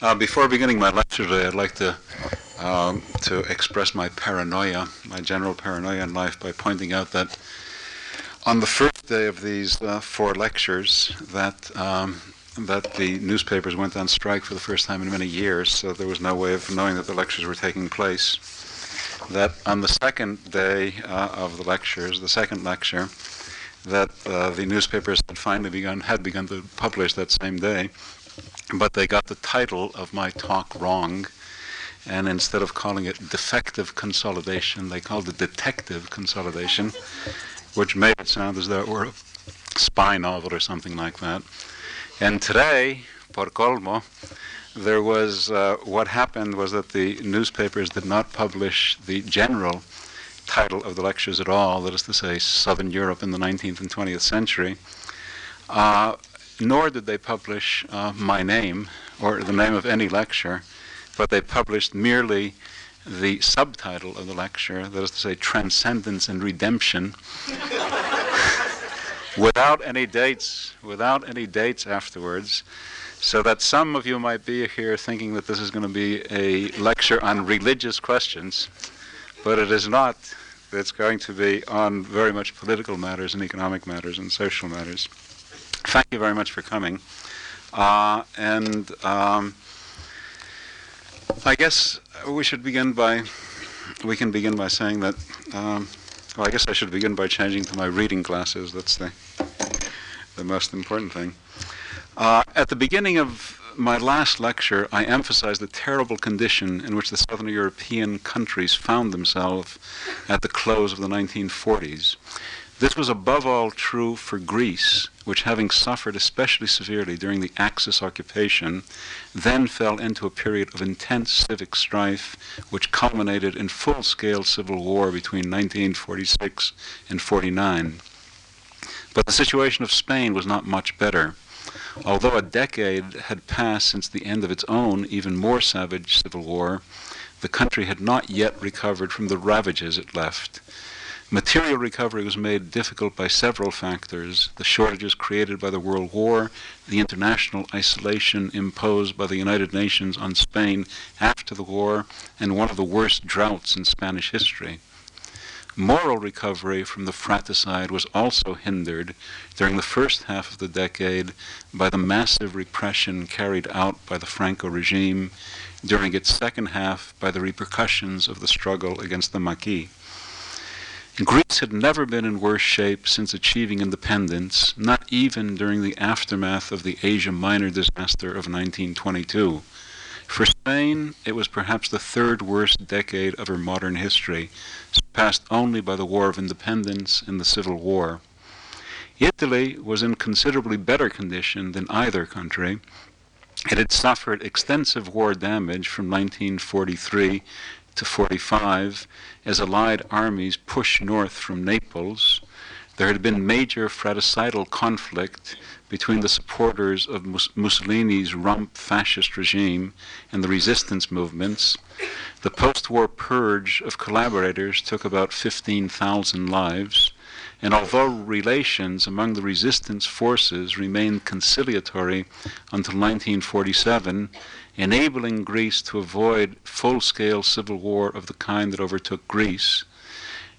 Uh, before beginning my lecture today, I'd like to um, to express my paranoia, my general paranoia in life, by pointing out that on the first day of these uh, four lectures, that um, that the newspapers went on strike for the first time in many years, so there was no way of knowing that the lectures were taking place. That on the second day uh, of the lectures, the second lecture, that uh, the newspapers had finally begun had begun to publish that same day but they got the title of my talk wrong. And instead of calling it defective consolidation, they called it detective consolidation, which made it sound as though it were a spy novel or something like that. And today, por colmo, there was uh, what happened was that the newspapers did not publish the general title of the lectures at all, that is to say, Southern Europe in the 19th and 20th century. Uh, nor did they publish uh, my name or the name of any lecture, but they published merely the subtitle of the lecture, that is to say, Transcendence and Redemption, without any dates, without any dates afterwards, so that some of you might be here thinking that this is going to be a lecture on religious questions, but it is not. It's going to be on very much political matters and economic matters and social matters thank you very much for coming. Uh, and um, I guess we should begin by, we can begin by saying that, um, well, I guess I should begin by changing to my reading glasses. That's the, the most important thing. Uh, at the beginning of my last lecture, I emphasized the terrible condition in which the southern European countries found themselves at the close of the 1940s. This was above all true for Greece, which, having suffered especially severely during the Axis occupation, then fell into a period of intense civic strife, which culminated in full scale civil war between 1946 and 49. But the situation of Spain was not much better. Although a decade had passed since the end of its own, even more savage civil war, the country had not yet recovered from the ravages it left. Material recovery was made difficult by several factors the shortages created by the World War, the international isolation imposed by the United Nations on Spain after the war, and one of the worst droughts in Spanish history. Moral recovery from the fratricide was also hindered during the first half of the decade by the massive repression carried out by the Franco regime, during its second half by the repercussions of the struggle against the Maquis. Greece had never been in worse shape since achieving independence, not even during the aftermath of the Asia Minor disaster of 1922. For Spain, it was perhaps the third worst decade of her modern history, surpassed only by the War of Independence and the Civil War. Italy was in considerably better condition than either country. It had suffered extensive war damage from 1943 to 45 as Allied armies pushed north from Naples. There had been major fratricidal conflict between the supporters of Mus- Mussolini's rump fascist regime and the resistance movements. The post war purge of collaborators took about 15,000 lives. And although relations among the resistance forces remained conciliatory until 1947, enabling Greece to avoid full scale civil war of the kind that overtook Greece,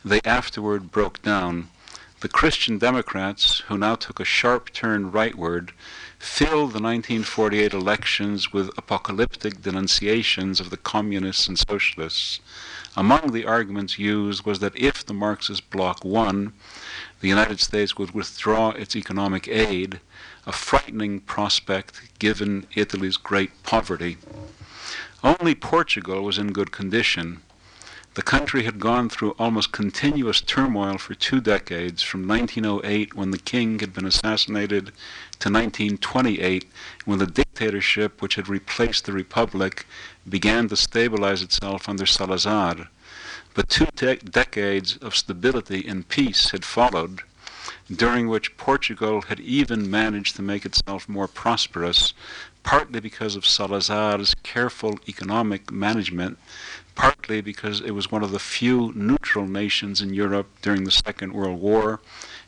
they afterward broke down. The Christian Democrats, who now took a sharp turn rightward, filled the 1948 elections with apocalyptic denunciations of the communists and socialists. Among the arguments used was that if the Marxist bloc won, the United States would withdraw its economic aid a frightening prospect given Italy's great poverty. Only Portugal was in good condition. The country had gone through almost continuous turmoil for two decades, from 1908, when the king had been assassinated, to 1928, when the dictatorship which had replaced the republic began to stabilize itself under Salazar. But two de- decades of stability and peace had followed, during which Portugal had even managed to make itself more prosperous, partly because of Salazar's careful economic management, partly because it was one of the few neutral nations in Europe during the Second World War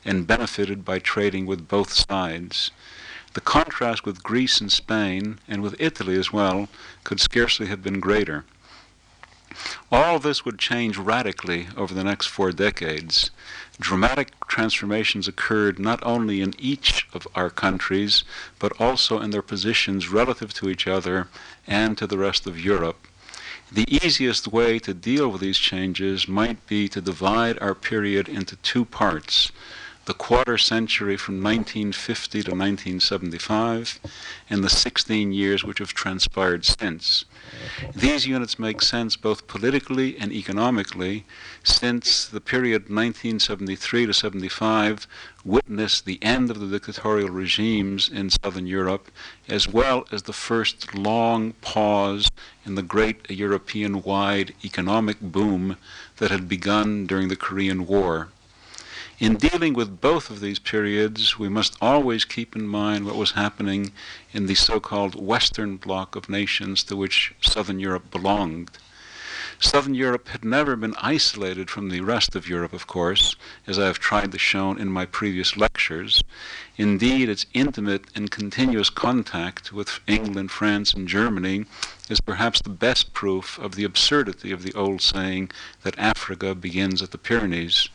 and benefited by trading with both sides. The contrast with Greece and Spain, and with Italy as well, could scarcely have been greater. All this would change radically over the next four decades. Dramatic transformations occurred not only in each of our countries, but also in their positions relative to each other and to the rest of Europe. The easiest way to deal with these changes might be to divide our period into two parts the quarter century from 1950 to 1975, and the 16 years which have transpired since. These units make sense both politically and economically, since the period 1973 to 75 witnessed the end of the dictatorial regimes in southern Europe, as well as the first long pause in the great European wide economic boom that had begun during the Korean War. In dealing with both of these periods, we must always keep in mind what was happening in the so called Western bloc of nations to which Southern Europe belonged. Southern Europe had never been isolated from the rest of Europe, of course, as I have tried to show in my previous lectures. Indeed, its intimate and continuous contact with England, France, and Germany is perhaps the best proof of the absurdity of the old saying that Africa begins at the Pyrenees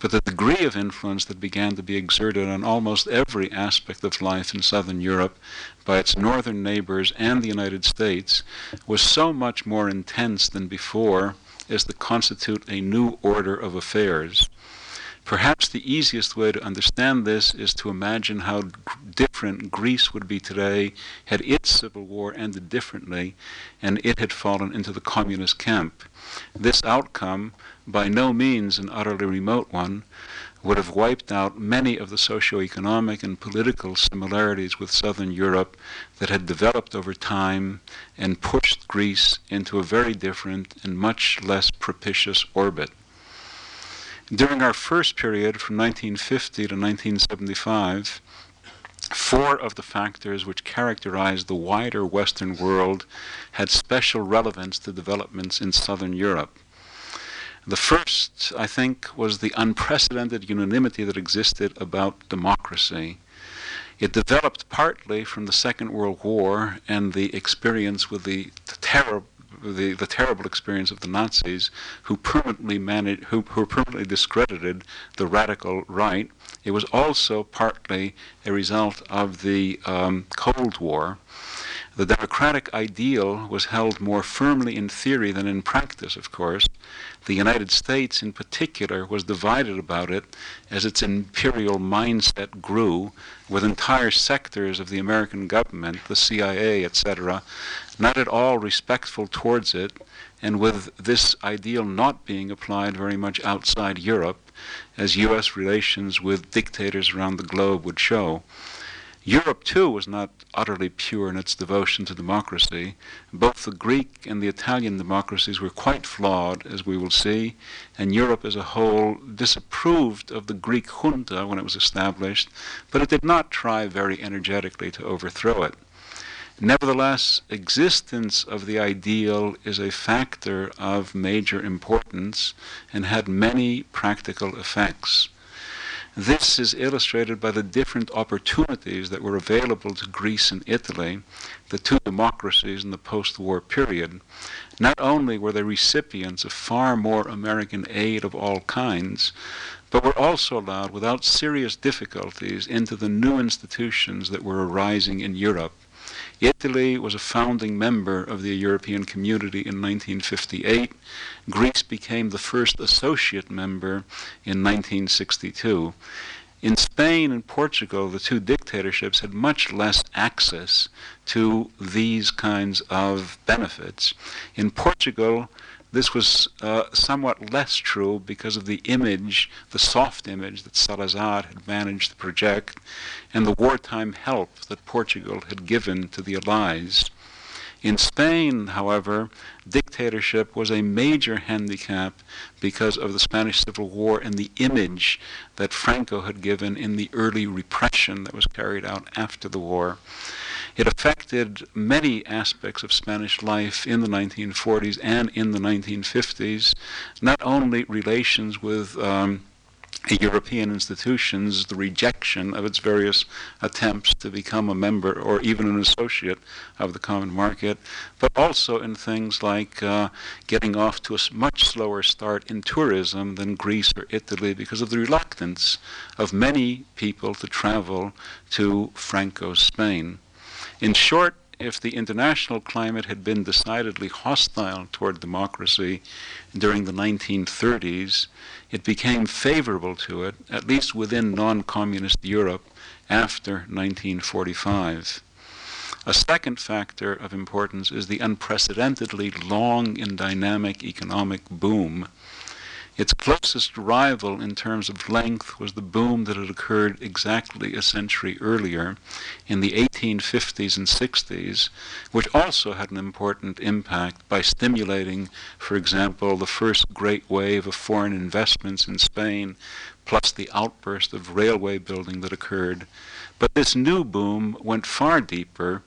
but the degree of influence that began to be exerted on almost every aspect of life in southern Europe by its northern neighbors and the United States was so much more intense than before as to constitute a new order of affairs. Perhaps the easiest way to understand this is to imagine how different Greece would be today had its civil war ended differently and it had fallen into the communist camp. This outcome by no means an utterly remote one, would have wiped out many of the socio-economic and political similarities with southern Europe that had developed over time and pushed Greece into a very different and much less propitious orbit. During our first period from 1950 to 1975, four of the factors which characterized the wider Western world had special relevance to developments in southern Europe. The first, I think, was the unprecedented unanimity that existed about democracy. It developed partly from the Second World War and the experience with the, terror the, the terrible experience of the Nazis, who permanently managed, who, who permanently discredited the radical right. It was also partly a result of the um, Cold War, the democratic ideal was held more firmly in theory than in practice, of course. The United States, in particular, was divided about it as its imperial mindset grew, with entire sectors of the American government, the CIA, etc., not at all respectful towards it, and with this ideal not being applied very much outside Europe, as U.S. relations with dictators around the globe would show. Europe, too, was not utterly pure in its devotion to democracy. Both the Greek and the Italian democracies were quite flawed, as we will see, and Europe as a whole disapproved of the Greek junta when it was established, but it did not try very energetically to overthrow it. Nevertheless, existence of the ideal is a factor of major importance and had many practical effects. This is illustrated by the different opportunities that were available to Greece and Italy, the two democracies in the post war period. Not only were they recipients of far more American aid of all kinds, but were also allowed without serious difficulties into the new institutions that were arising in Europe. Italy was a founding member of the European Community in 1958. Greece became the first associate member in 1962. In Spain and Portugal, the two dictatorships had much less access to these kinds of benefits. In Portugal, this was uh, somewhat less true because of the image, the soft image that Salazar had managed to project, and the wartime help that Portugal had given to the Allies. In Spain, however, dictatorship was a major handicap because of the Spanish Civil War and the image that Franco had given in the early repression that was carried out after the war. It affected many aspects of Spanish life in the 1940s and in the 1950s, not only relations with um, European institutions, the rejection of its various attempts to become a member or even an associate of the common market, but also in things like uh, getting off to a much slower start in tourism than Greece or Italy because of the reluctance of many people to travel to Franco Spain. In short, if the international climate had been decidedly hostile toward democracy during the 1930s, it became favorable to it, at least within non communist Europe, after 1945. A second factor of importance is the unprecedentedly long and dynamic economic boom its closest rival in terms of length was the boom that had occurred exactly a century earlier in the 1850s and 60s, which also had an important impact by stimulating, for example, the first great wave of foreign investments in Spain, plus the outburst of railway building that occurred. But this new boom went far deeper,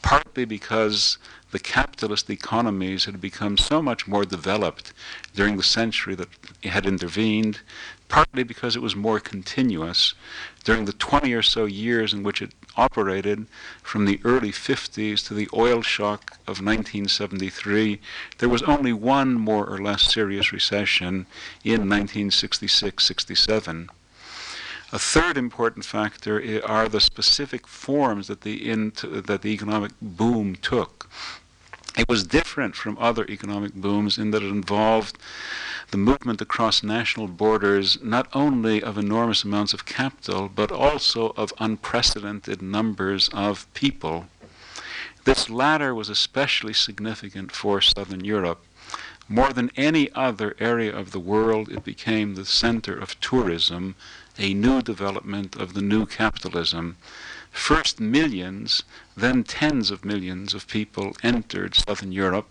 partly because the capitalist economies had become so much more developed during the century that it had intervened, partly because it was more continuous. During the 20 or so years in which it operated, from the early 50s to the oil shock of 1973, there was only one more or less serious recession in 1966 67. A third important factor are the specific forms that the, that the economic boom took. It was different from other economic booms in that it involved the movement across national borders not only of enormous amounts of capital, but also of unprecedented numbers of people. This latter was especially significant for Southern Europe. More than any other area of the world, it became the center of tourism, a new development of the new capitalism First millions, then tens of millions of people entered southern Europe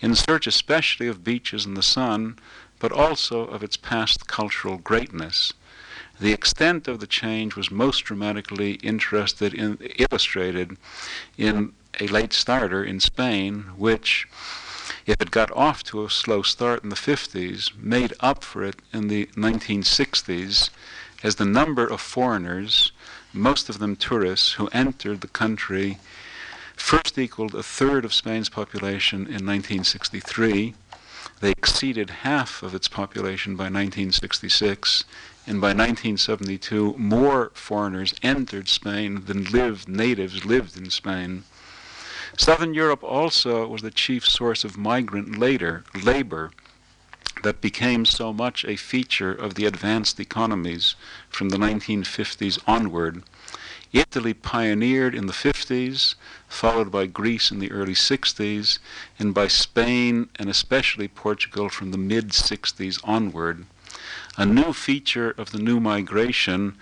in search especially of beaches and the sun, but also of its past cultural greatness. The extent of the change was most dramatically interested in, illustrated in a late starter in Spain, which, if it got off to a slow start in the 50s, made up for it in the 1960s as the number of foreigners most of them tourists, who entered the country first equaled a third of Spain's population in 1963. They exceeded half of its population by 1966, and by 1972, more foreigners entered Spain than lived natives lived in Spain. Southern Europe also was the chief source of migrant later, labor that became so much a feature of the advanced economies from the 1950s onward. Italy pioneered in the 50s, followed by Greece in the early 60s, and by Spain and especially Portugal from the mid 60s onward. A new feature of the new migration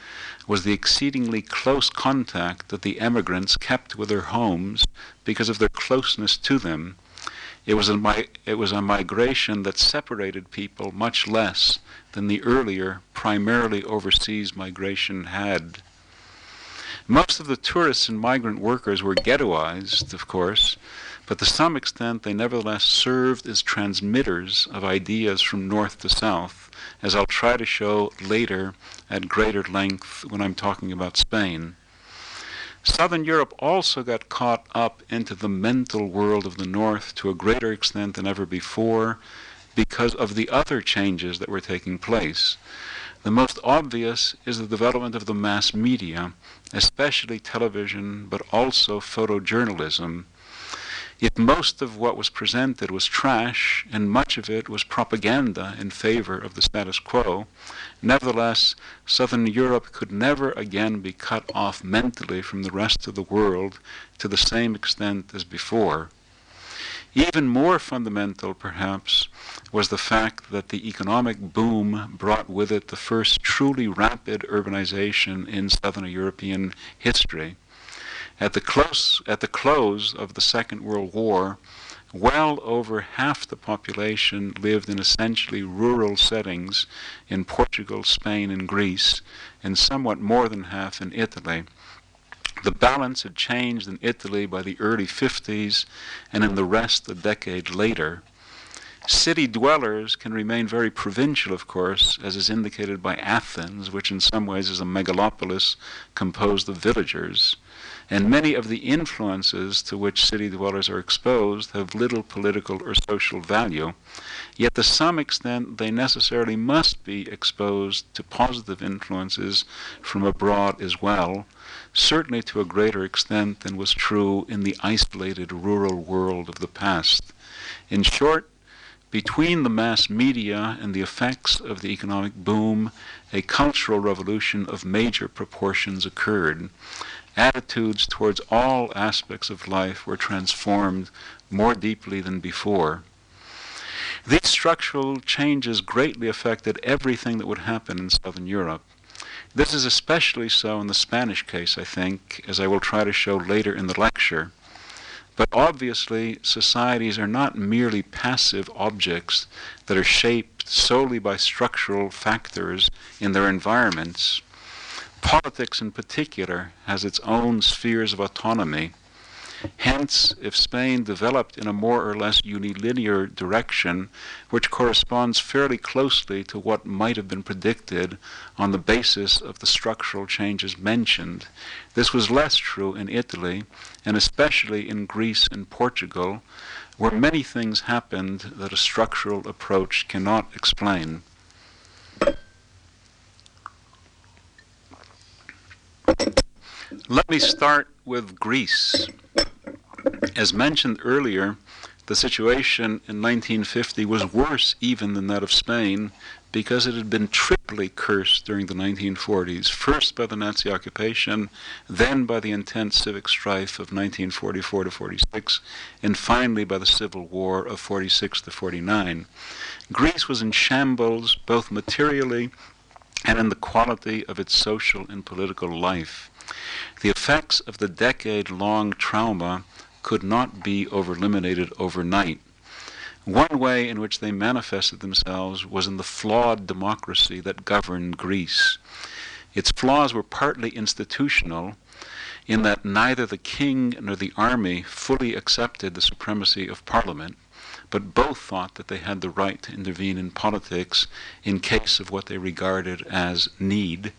was the exceedingly close contact that the emigrants kept with their homes because of their closeness to them it was, a it was a migration that separated people much less than the earlier, primarily overseas migration had. Most of the tourists and migrant workers were ghettoized, of course, but to some extent they nevertheless served as transmitters of ideas from north to south, as I'll try to show later at greater length when I'm talking about Spain. Southern Europe also got caught up into the mental world of the North to a greater extent than ever before because of the other changes that were taking place. The most obvious is the development of the mass media, especially television, but also photojournalism, if most of what was presented was trash and much of it was propaganda in favor of the status quo, nevertheless, Southern Europe could never again be cut off mentally from the rest of the world to the same extent as before. Even more fundamental, perhaps, was the fact that the economic boom brought with it the first truly rapid urbanization in Southern European history. At the, close, at the close of the Second World War, well over half the population lived in essentially rural settings in Portugal, Spain, and Greece, and somewhat more than half in Italy. The balance had changed in Italy by the early 50s, and in the rest a decade later. City dwellers can remain very provincial, of course, as is indicated by Athens, which in some ways is a megalopolis composed of villagers. And many of the influences to which city dwellers are exposed have little political or social value, yet to some extent they necessarily must be exposed to positive influences from abroad as well, certainly to a greater extent than was true in the isolated rural world of the past. In short, between the mass media and the effects of the economic boom, a cultural revolution of major proportions occurred. Attitudes towards all aspects of life were transformed more deeply than before. These structural changes greatly affected everything that would happen in Southern Europe. This is especially so in the Spanish case, I think, as I will try to show later in the lecture. But obviously, societies are not merely passive objects that are shaped solely by structural factors in their environments. Politics, in particular, has its own spheres of autonomy Hence, if Spain developed in a more or less unilinear direction, which corresponds fairly closely to what might have been predicted on the basis of the structural changes mentioned, this was less true in Italy, and especially in Greece and Portugal, where many things happened that a structural approach cannot explain. Let me start with Greece. As mentioned earlier, the situation in 1950 was worse even than that of Spain because it had been triply cursed during the 1940s, first by the Nazi occupation, then by the intense civic strife of 1944 to 46, and finally by the civil war of 46 to 49. Greece was in shambles both materially and in the quality of its social and political life. The effects of the decade long trauma could not be overeliminated overnight. One way in which they manifested themselves was in the flawed democracy that governed Greece. Its flaws were partly institutional, in that neither the king nor the army fully accepted the supremacy of parliament, but both thought that they had the right to intervene in politics in case of what they regarded as need.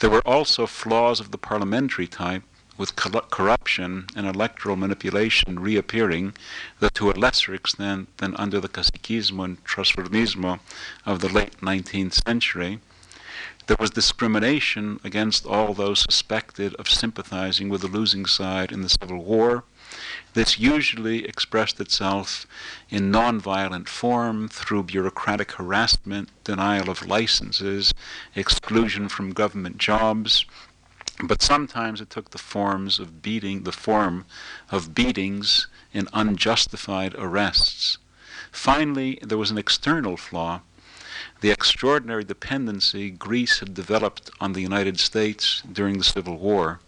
There were also flaws of the parliamentary type with corruption and electoral manipulation reappearing, though to a lesser extent than under the caciquismo and transformismo of the late 19th century. There was discrimination against all those suspected of sympathizing with the losing side in the Civil War. This usually expressed itself in nonviolent form through bureaucratic harassment, denial of licenses, exclusion from government jobs, but sometimes it took the forms of beating, the form of beatings and unjustified arrests. Finally, there was an external flaw. The extraordinary dependency Greece had developed on the United States during the Civil War.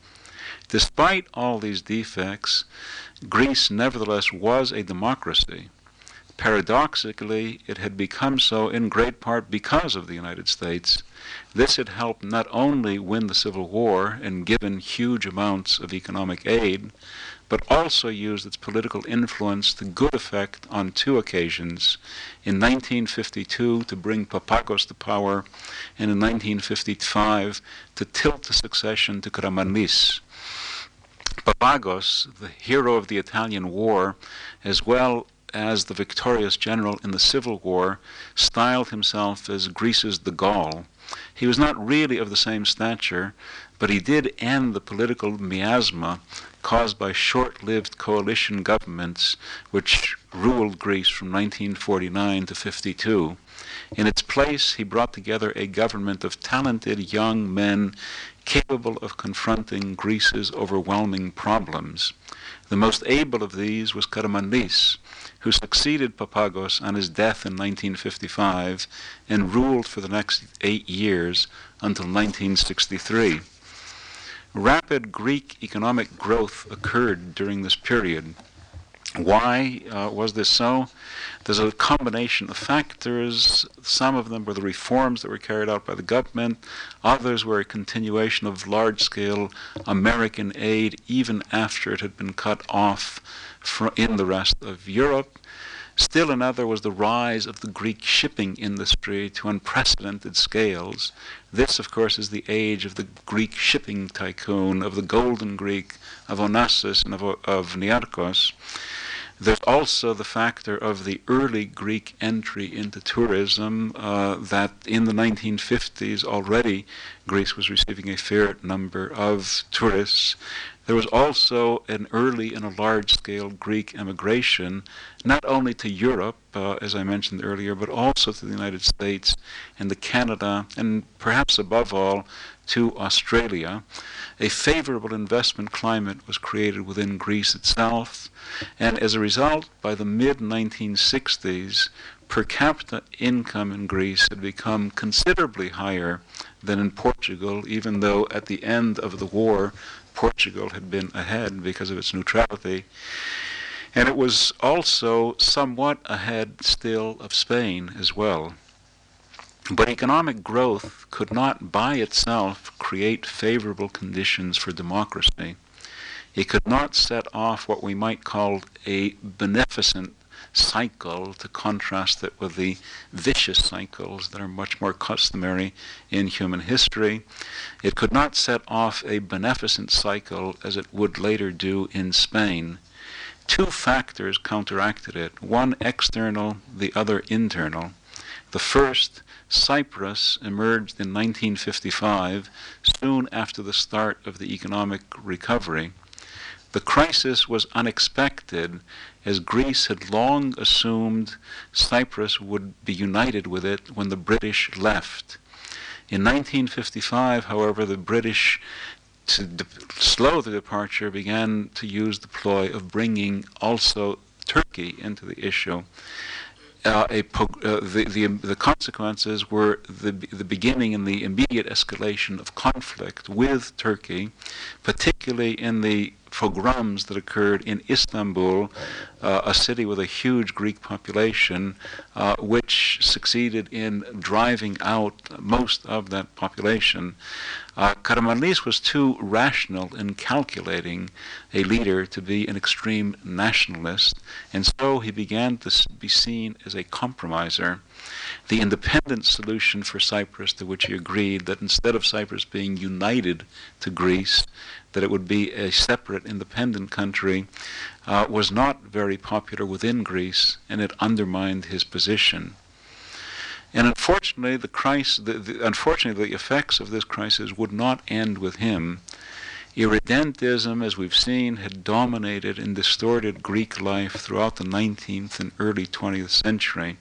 Despite all these defects, Greece nevertheless was a democracy. Paradoxically, it had become so in great part because of the United States. This had helped not only win the Civil War and given huge amounts of economic aid, but also used its political influence to good effect on two occasions in 1952 to bring Papagos to power, and in 1955 to tilt the succession to Karamanlis. Papagos, the hero of the Italian War, as well as the victorious general in the Civil War, styled himself as Greece's de Gaulle. He was not really of the same stature, but he did end the political miasma caused by short lived coalition governments which ruled Greece from 1949 to 52. In its place, he brought together a government of talented young men capable of confronting Greece's overwhelming problems. The most able of these was Karamanlis, who succeeded Papagos on his death in 1955 and ruled for the next eight years until 1963. Rapid Greek economic growth occurred during this period. Why uh, was this so? There's a combination of factors. Some of them were the reforms that were carried out by the government, others were a continuation of large scale American aid even after it had been cut off in the rest of Europe. Still another was the rise of the Greek shipping industry to unprecedented scales. This, of course, is the age of the Greek shipping tycoon, of the golden Greek, of Onassis and of, of Niarchos. There's also the factor of the early Greek entry into tourism, uh, that in the 1950s already Greece was receiving a fair number of tourists. There was also an early and a large scale Greek emigration, not only to Europe, uh, as I mentioned earlier, but also to the United States and to Canada, and perhaps above all to Australia. A favorable investment climate was created within Greece itself, and as a result, by the mid 1960s, per capita income in Greece had become considerably higher than in Portugal, even though at the end of the war, Portugal had been ahead because of its neutrality. And it was also somewhat ahead still of Spain as well. But economic growth could not by itself create favorable conditions for democracy. It could not set off what we might call a beneficent cycle to contrast it with the vicious cycles that are much more customary in human history. It could not set off a beneficent cycle as it would later do in Spain. Two factors counteracted it one external, the other internal. The first, Cyprus, emerged in 1955, soon after the start of the economic recovery. The crisis was unexpected, as Greece had long assumed Cyprus would be united with it when the British left. In 1955, however, the British, to de- slow the departure, began to use the ploy of bringing also Turkey into the issue. Uh, a, uh, the, the, the, consequences were the, the beginning and the immediate escalation of conflict with Turkey, particularly in the pogroms that occurred in Istanbul, uh, a city with a huge Greek population, uh, which succeeded in driving out most of that population. Uh, Karamanlis was too rational in calculating a leader to be an extreme nationalist, and so he began to be seen as a compromiser the independent solution for Cyprus, to which he agreed that instead of Cyprus being united to Greece, that it would be a separate independent country, uh, was not very popular within Greece, and it undermined his position. And unfortunately, the, crisis, the, the, unfortunately, the effects of this crisis would not end with him. Irredentism, as we've seen, had dominated and distorted Greek life throughout the 19th and early 20th century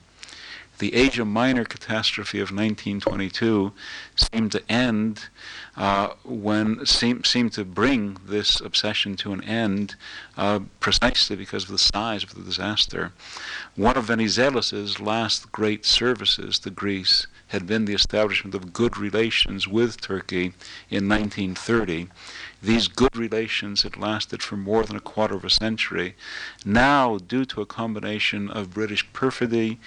the Asia Minor catastrophe of 1922 seemed to end uh, when seemed seemed to bring this obsession to an end uh, precisely because of the size of the disaster. One of Venizelos' last great services to Greece had been the establishment of good relations with Turkey in 1930. These good relations had lasted for more than a quarter of a century. Now, due to a combination of British perfidy,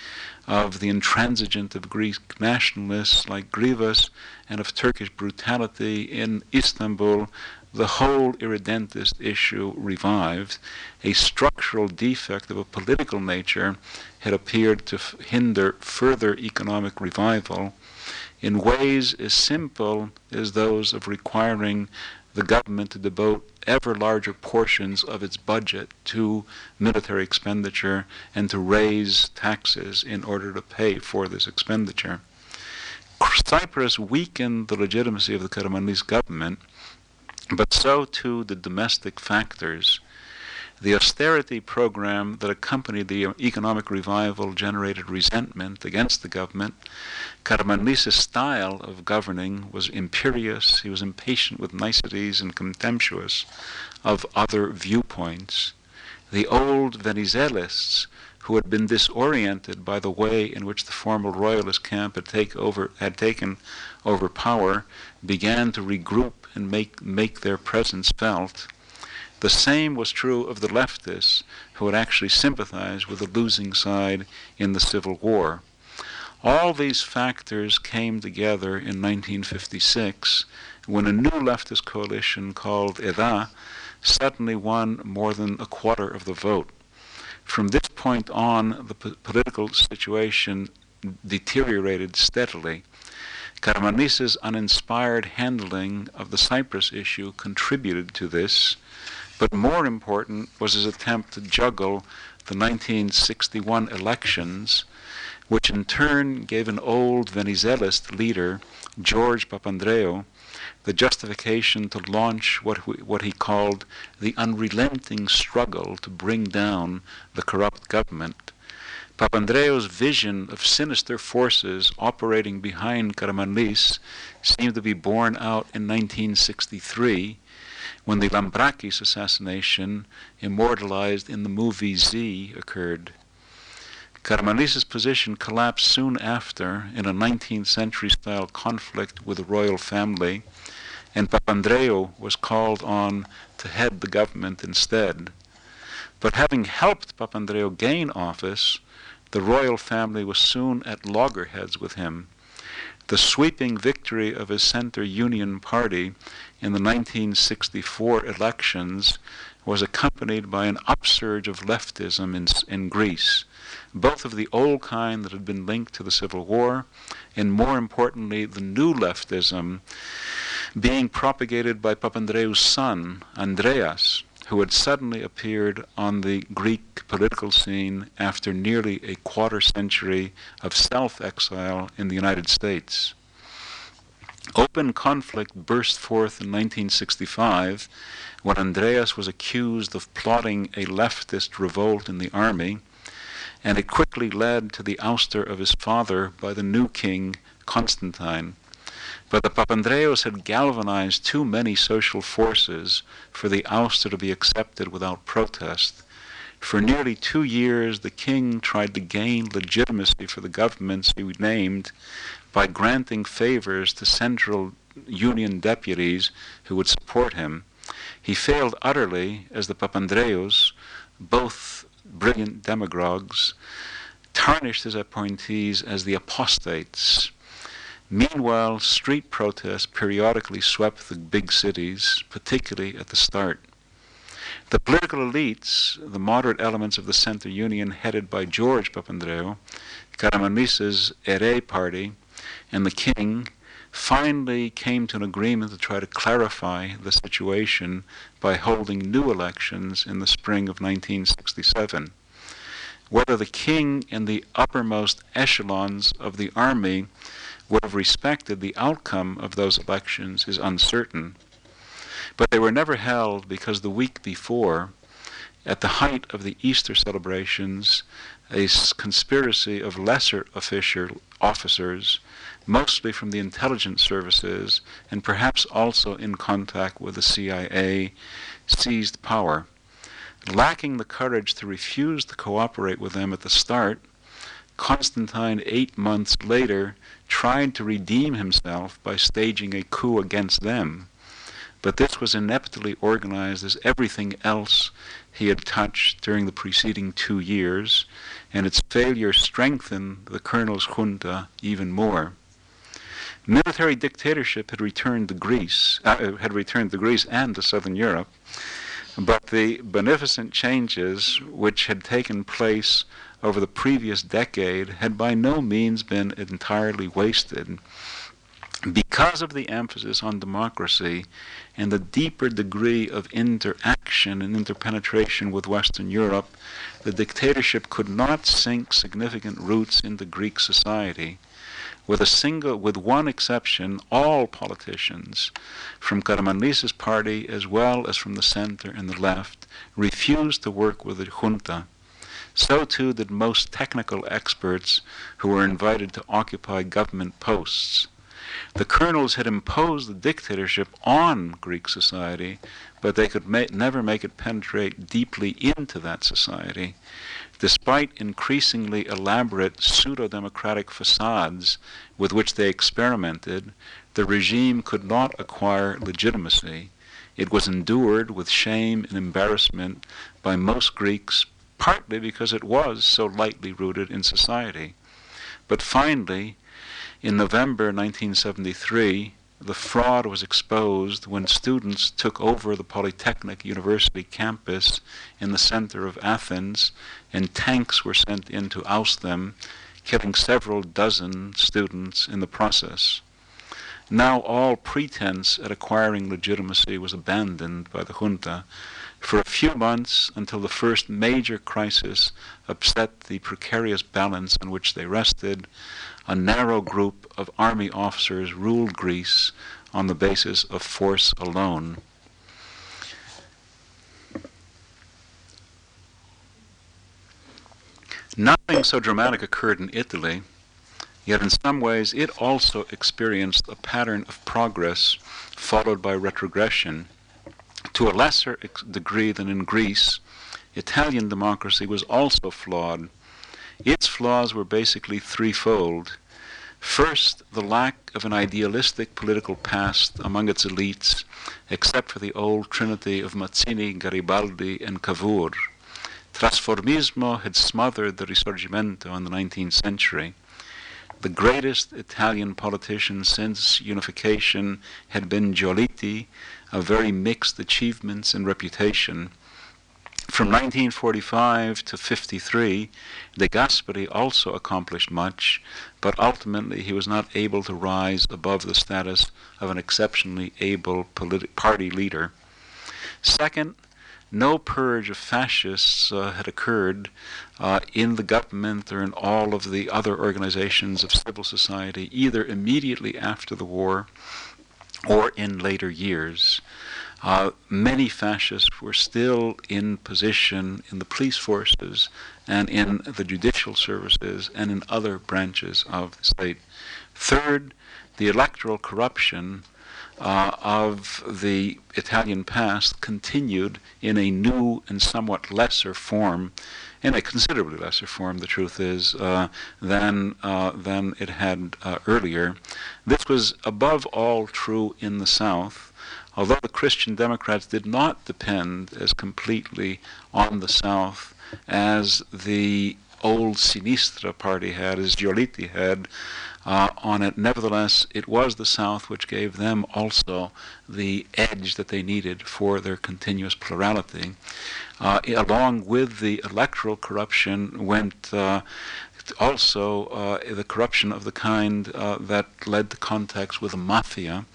of the intransigent of Greek nationalists like Grivas, and of Turkish brutality in Istanbul, the whole irredentist issue revived. A structural defect of a political nature had appeared to f- hinder further economic revival in ways as simple as those of requiring the government to devote ever larger portions of its budget to military expenditure and to raise taxes in order to pay for this expenditure. Cyprus weakened the legitimacy of the Karamanlis government, but so too the domestic factors the austerity program that accompanied the economic revival generated resentment against the government. Karamanlis' style of governing was imperious, he was impatient with niceties and contemptuous of other viewpoints. The old Venizelists, who had been disoriented by the way in which the formal royalist camp had, take over, had taken over power, began to regroup and make, make their presence felt. The same was true of the leftists who had actually sympathized with the losing side in the Civil War. All these factors came together in 1956 when a new leftist coalition called EDA suddenly won more than a quarter of the vote. From this point on, the political situation deteriorated steadily. Karamanlis's uninspired handling of the Cyprus issue contributed to this, but more important was his attempt to juggle the 1961 elections, which in turn gave an old Venizelist leader, George Papandreou, the justification to launch what, we, what he called the unrelenting struggle to bring down the corrupt government. Papandreou's vision of sinister forces operating behind Karamanlis seemed to be borne out in 1963 when the Lambrakis assassination, immortalized in the movie Z, occurred. Karamanlis's position collapsed soon after in a 19th century style conflict with the royal family, and Papandreou was called on to head the government instead. But having helped Papandreou gain office, the royal family was soon at loggerheads with him. The sweeping victory of his Center Union Party in the 1964 elections was accompanied by an upsurge of leftism in, in Greece, both of the old kind that had been linked to the Civil War, and more importantly, the new leftism being propagated by Papandreou's son, Andreas, who had suddenly appeared on the Greek political scene after nearly a quarter century of self exile in the United States. Open conflict burst forth in 1965 when Andreas was accused of plotting a leftist revolt in the army, and it quickly led to the ouster of his father by the new king, Constantine. But the Papandreous had galvanized too many social forces for the ouster to be accepted without protest. For nearly two years, the king tried to gain legitimacy for the governments he named by granting favors to Center Union deputies who would support him. He failed utterly, as the Papandreous, both brilliant demagogues, tarnished his appointees as the apostates Meanwhile, street protests periodically swept the big cities, particularly at the start. The political elites, the moderate elements of the Center Union headed by George Papandreou, Karamanlis's ERE party, and the king, finally came to an agreement to try to clarify the situation by holding new elections in the spring of 1967. Whether the king and the uppermost echelons of the army would have respected the outcome of those elections is uncertain. But they were never held because the week before, at the height of the Easter celebrations, a conspiracy of lesser official officers, mostly from the intelligence services and perhaps also in contact with the CIA, seized power. Lacking the courage to refuse to cooperate with them at the start, Constantine, eight months later, tried to redeem himself by staging a coup against them. But this was ineptly organized as everything else he had touched during the preceding two years, and its failure strengthened the colonel's junta even more. Military dictatorship had returned to Greece, uh, had returned to Greece and to southern Europe, but the beneficent changes which had taken place over the previous decade had by no means been entirely wasted. Because of the emphasis on democracy and the deeper degree of interaction and interpenetration with Western Europe, the dictatorship could not sink significant roots into Greek society. With a single, with one exception, all politicians, from Karamanlis's party as well as from the center and the left, refused to work with the junta so too did most technical experts who were invited to occupy government posts. The colonels had imposed the dictatorship on Greek society, but they could ma- never make it penetrate deeply into that society. Despite increasingly elaborate pseudo democratic facades with which they experimented, the regime could not acquire legitimacy. It was endured with shame and embarrassment by most Greeks, partly because it was so lightly rooted in society. But finally, in November 1973, the fraud was exposed when students took over the Polytechnic University campus in the center of Athens and tanks were sent in to oust them, killing several dozen students in the process. Now all pretense at acquiring legitimacy was abandoned by the junta for a few months until the first major crisis upset the precarious balance on which they rested. A narrow group of army officers ruled Greece on the basis of force alone. Nothing so dramatic occurred in Italy, yet in some ways it also experienced a pattern of progress followed by retrogression. To a lesser ex- degree than in Greece, Italian democracy was also flawed. Its flaws were basically threefold. First, the lack of an idealistic political past among its elites, except for the old trinity of Mazzini, Garibaldi, and Cavour. Trasformismo had smothered the Risorgimento in the 19th century. The greatest Italian politician since unification had been Giolitti, of very mixed achievements and reputation. From 1945 to 53, De Gasperi also accomplished much, but ultimately he was not able to rise above the status of an exceptionally able politi- party leader. Second, no purge of fascists uh, had occurred uh, in the government or in all of the other organizations of civil society, either immediately after the war or in later years. Uh, many fascists were still in position in the police forces and in the judicial services and in other branches of the state. Third, the electoral corruption uh, of the Italian past continued in a new and somewhat lesser form, in a considerably lesser form, the truth is, uh, than, uh, than it had uh, earlier. This was above all true in the South, although the Christian Democrats did not depend as completely on the South as the old Sinistra party had, as Giolitti had, uh, on it. Nevertheless, it was the South which gave them also the edge that they needed for their continuous plurality. Uh, along with the electoral corruption went uh, also uh, the corruption of the kind uh, that led to contacts with the mafia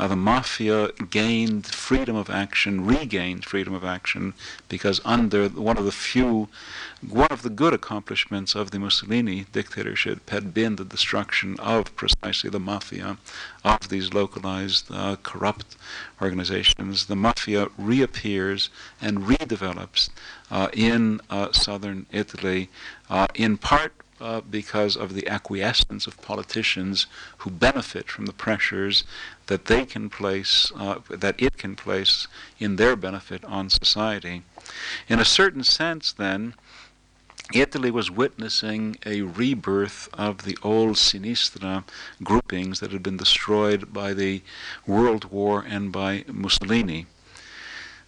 uh, the mafia gained freedom of action, regained freedom of action, because under one of the few, one of the good accomplishments of the Mussolini dictatorship had been the destruction of precisely the mafia, of these localized uh, corrupt organizations. The mafia reappears and redevelops uh, in uh, southern Italy, uh, in part uh, because of the acquiescence of politicians who benefit from the pressures that they can place, uh, that it can place in their benefit on society. In a certain sense, then, Italy was witnessing a rebirth of the old Sinistra groupings that had been destroyed by the World War and by Mussolini.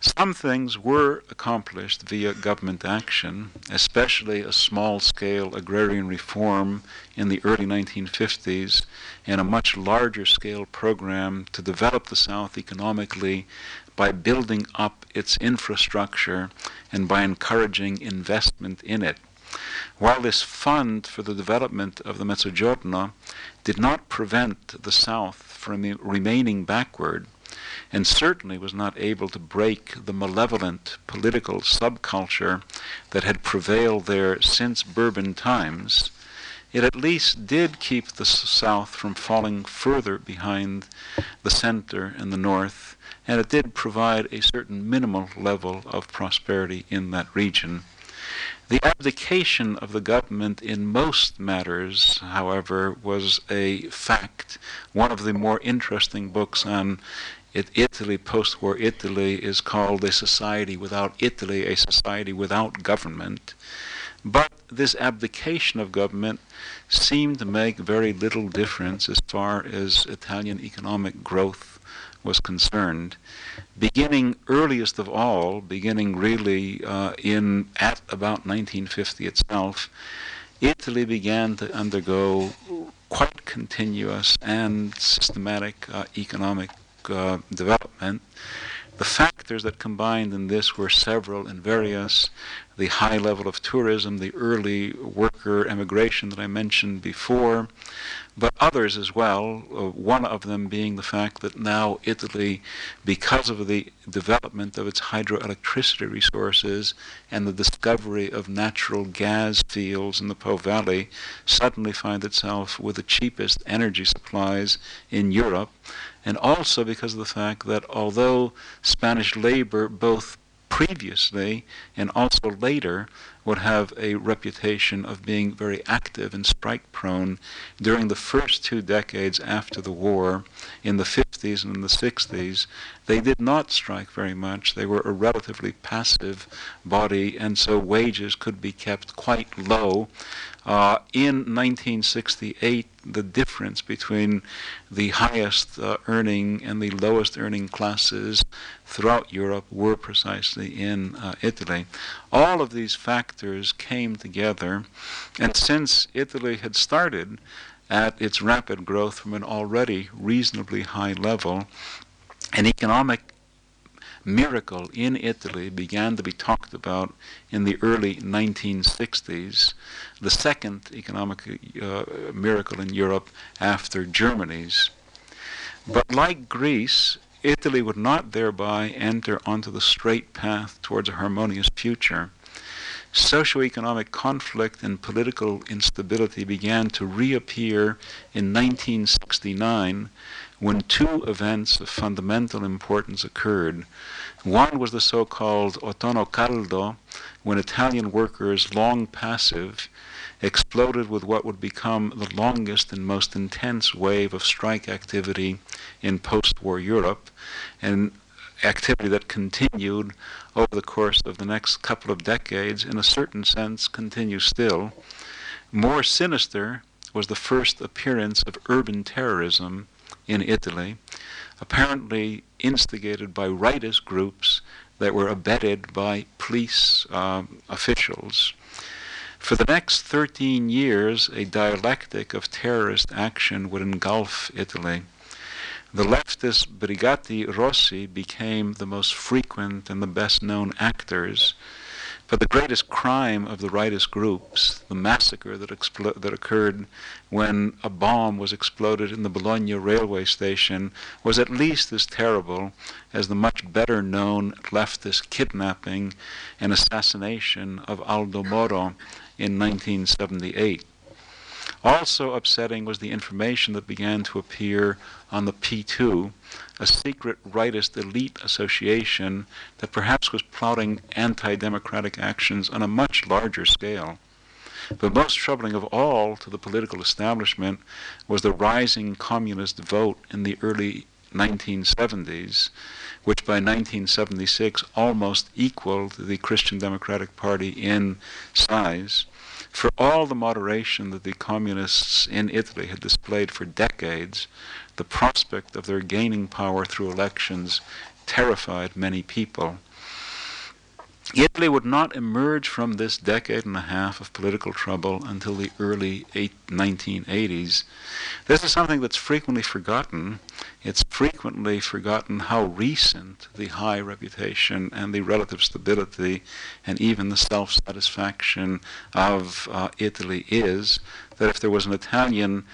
Some things were accomplished via government action, especially a small scale agrarian reform in the early 1950s and a much larger scale program to develop the South economically by building up its infrastructure and by encouraging investment in it. While this fund for the development of the Mezzogiorno did not prevent the South from remaining backward, and certainly was not able to break the malevolent political subculture that had prevailed there since Bourbon times, it at least did keep the South from falling further behind the center and the North, and it did provide a certain minimal level of prosperity in that region. The abdication of the government in most matters, however, was a fact. One of the more interesting books on it, Italy, post war Italy, is called a society without Italy, a society without government. But this abdication of government seemed to make very little difference as far as Italian economic growth was concerned. Beginning earliest of all, beginning really uh, in at about 1950 itself, Italy began to undergo quite continuous and systematic uh, economic uh, development. The factors that combined in this were several and various. The high level of tourism, the early worker emigration that I mentioned before, but others as well. Uh, one of them being the fact that now Italy, because of the development of its hydroelectricity resources and the discovery of natural gas fields in the Po Valley, suddenly finds itself with the cheapest energy supplies in Europe. And also because of the fact that although Spanish labor, both previously and also later, would have a reputation of being very active and strike prone during the first two decades after the war, in the 50s and in the 60s. They did not strike very much. They were a relatively passive body, and so wages could be kept quite low. Uh, in 1968, the difference between the highest uh, earning and the lowest earning classes throughout Europe were precisely in uh, Italy. All of these factors came together, and since Italy had started at its rapid growth from an already reasonably high level, an economic miracle in Italy began to be talked about in the early 1960s, the second economic uh, miracle in Europe after Germany's. But like Greece, Italy would not thereby enter onto the straight path towards a harmonious future. Socioeconomic conflict and political instability began to reappear in 1969 when two events of fundamental importance occurred. One was the so called Autunno Caldo, when Italian workers, long passive, exploded with what would become the longest and most intense wave of strike activity in post war Europe, and activity that continued over the course of the next couple of decades, in a certain sense, continues still. More sinister was the first appearance of urban terrorism in Italy, apparently instigated by rightist groups that were abetted by police um, officials. For the next 13 years, a dialectic of terrorist action would engulf Italy. The leftist Brigate Rosse became the most frequent and the best known actors but the greatest crime of the rightist groups, the massacre that, that occurred when a bomb was exploded in the Bologna railway station, was at least as terrible as the much better known leftist kidnapping and assassination of Aldo Moro in 1978. Also upsetting was the information that began to appear on the P2, a secret rightist elite association that perhaps was plotting anti democratic actions on a much larger scale. But most troubling of all to the political establishment was the rising communist vote in the early 1970s, which by 1976 almost equaled the Christian Democratic Party in size. For all the moderation that the communists in Italy had displayed for decades, the prospect of their gaining power through elections terrified many people. Italy would not emerge from this decade and a half of political trouble until the early 1980s. This is something that's frequently forgotten. It's frequently forgotten how recent the high reputation and the relative stability and even the self satisfaction of uh, Italy is. That if there was an Italian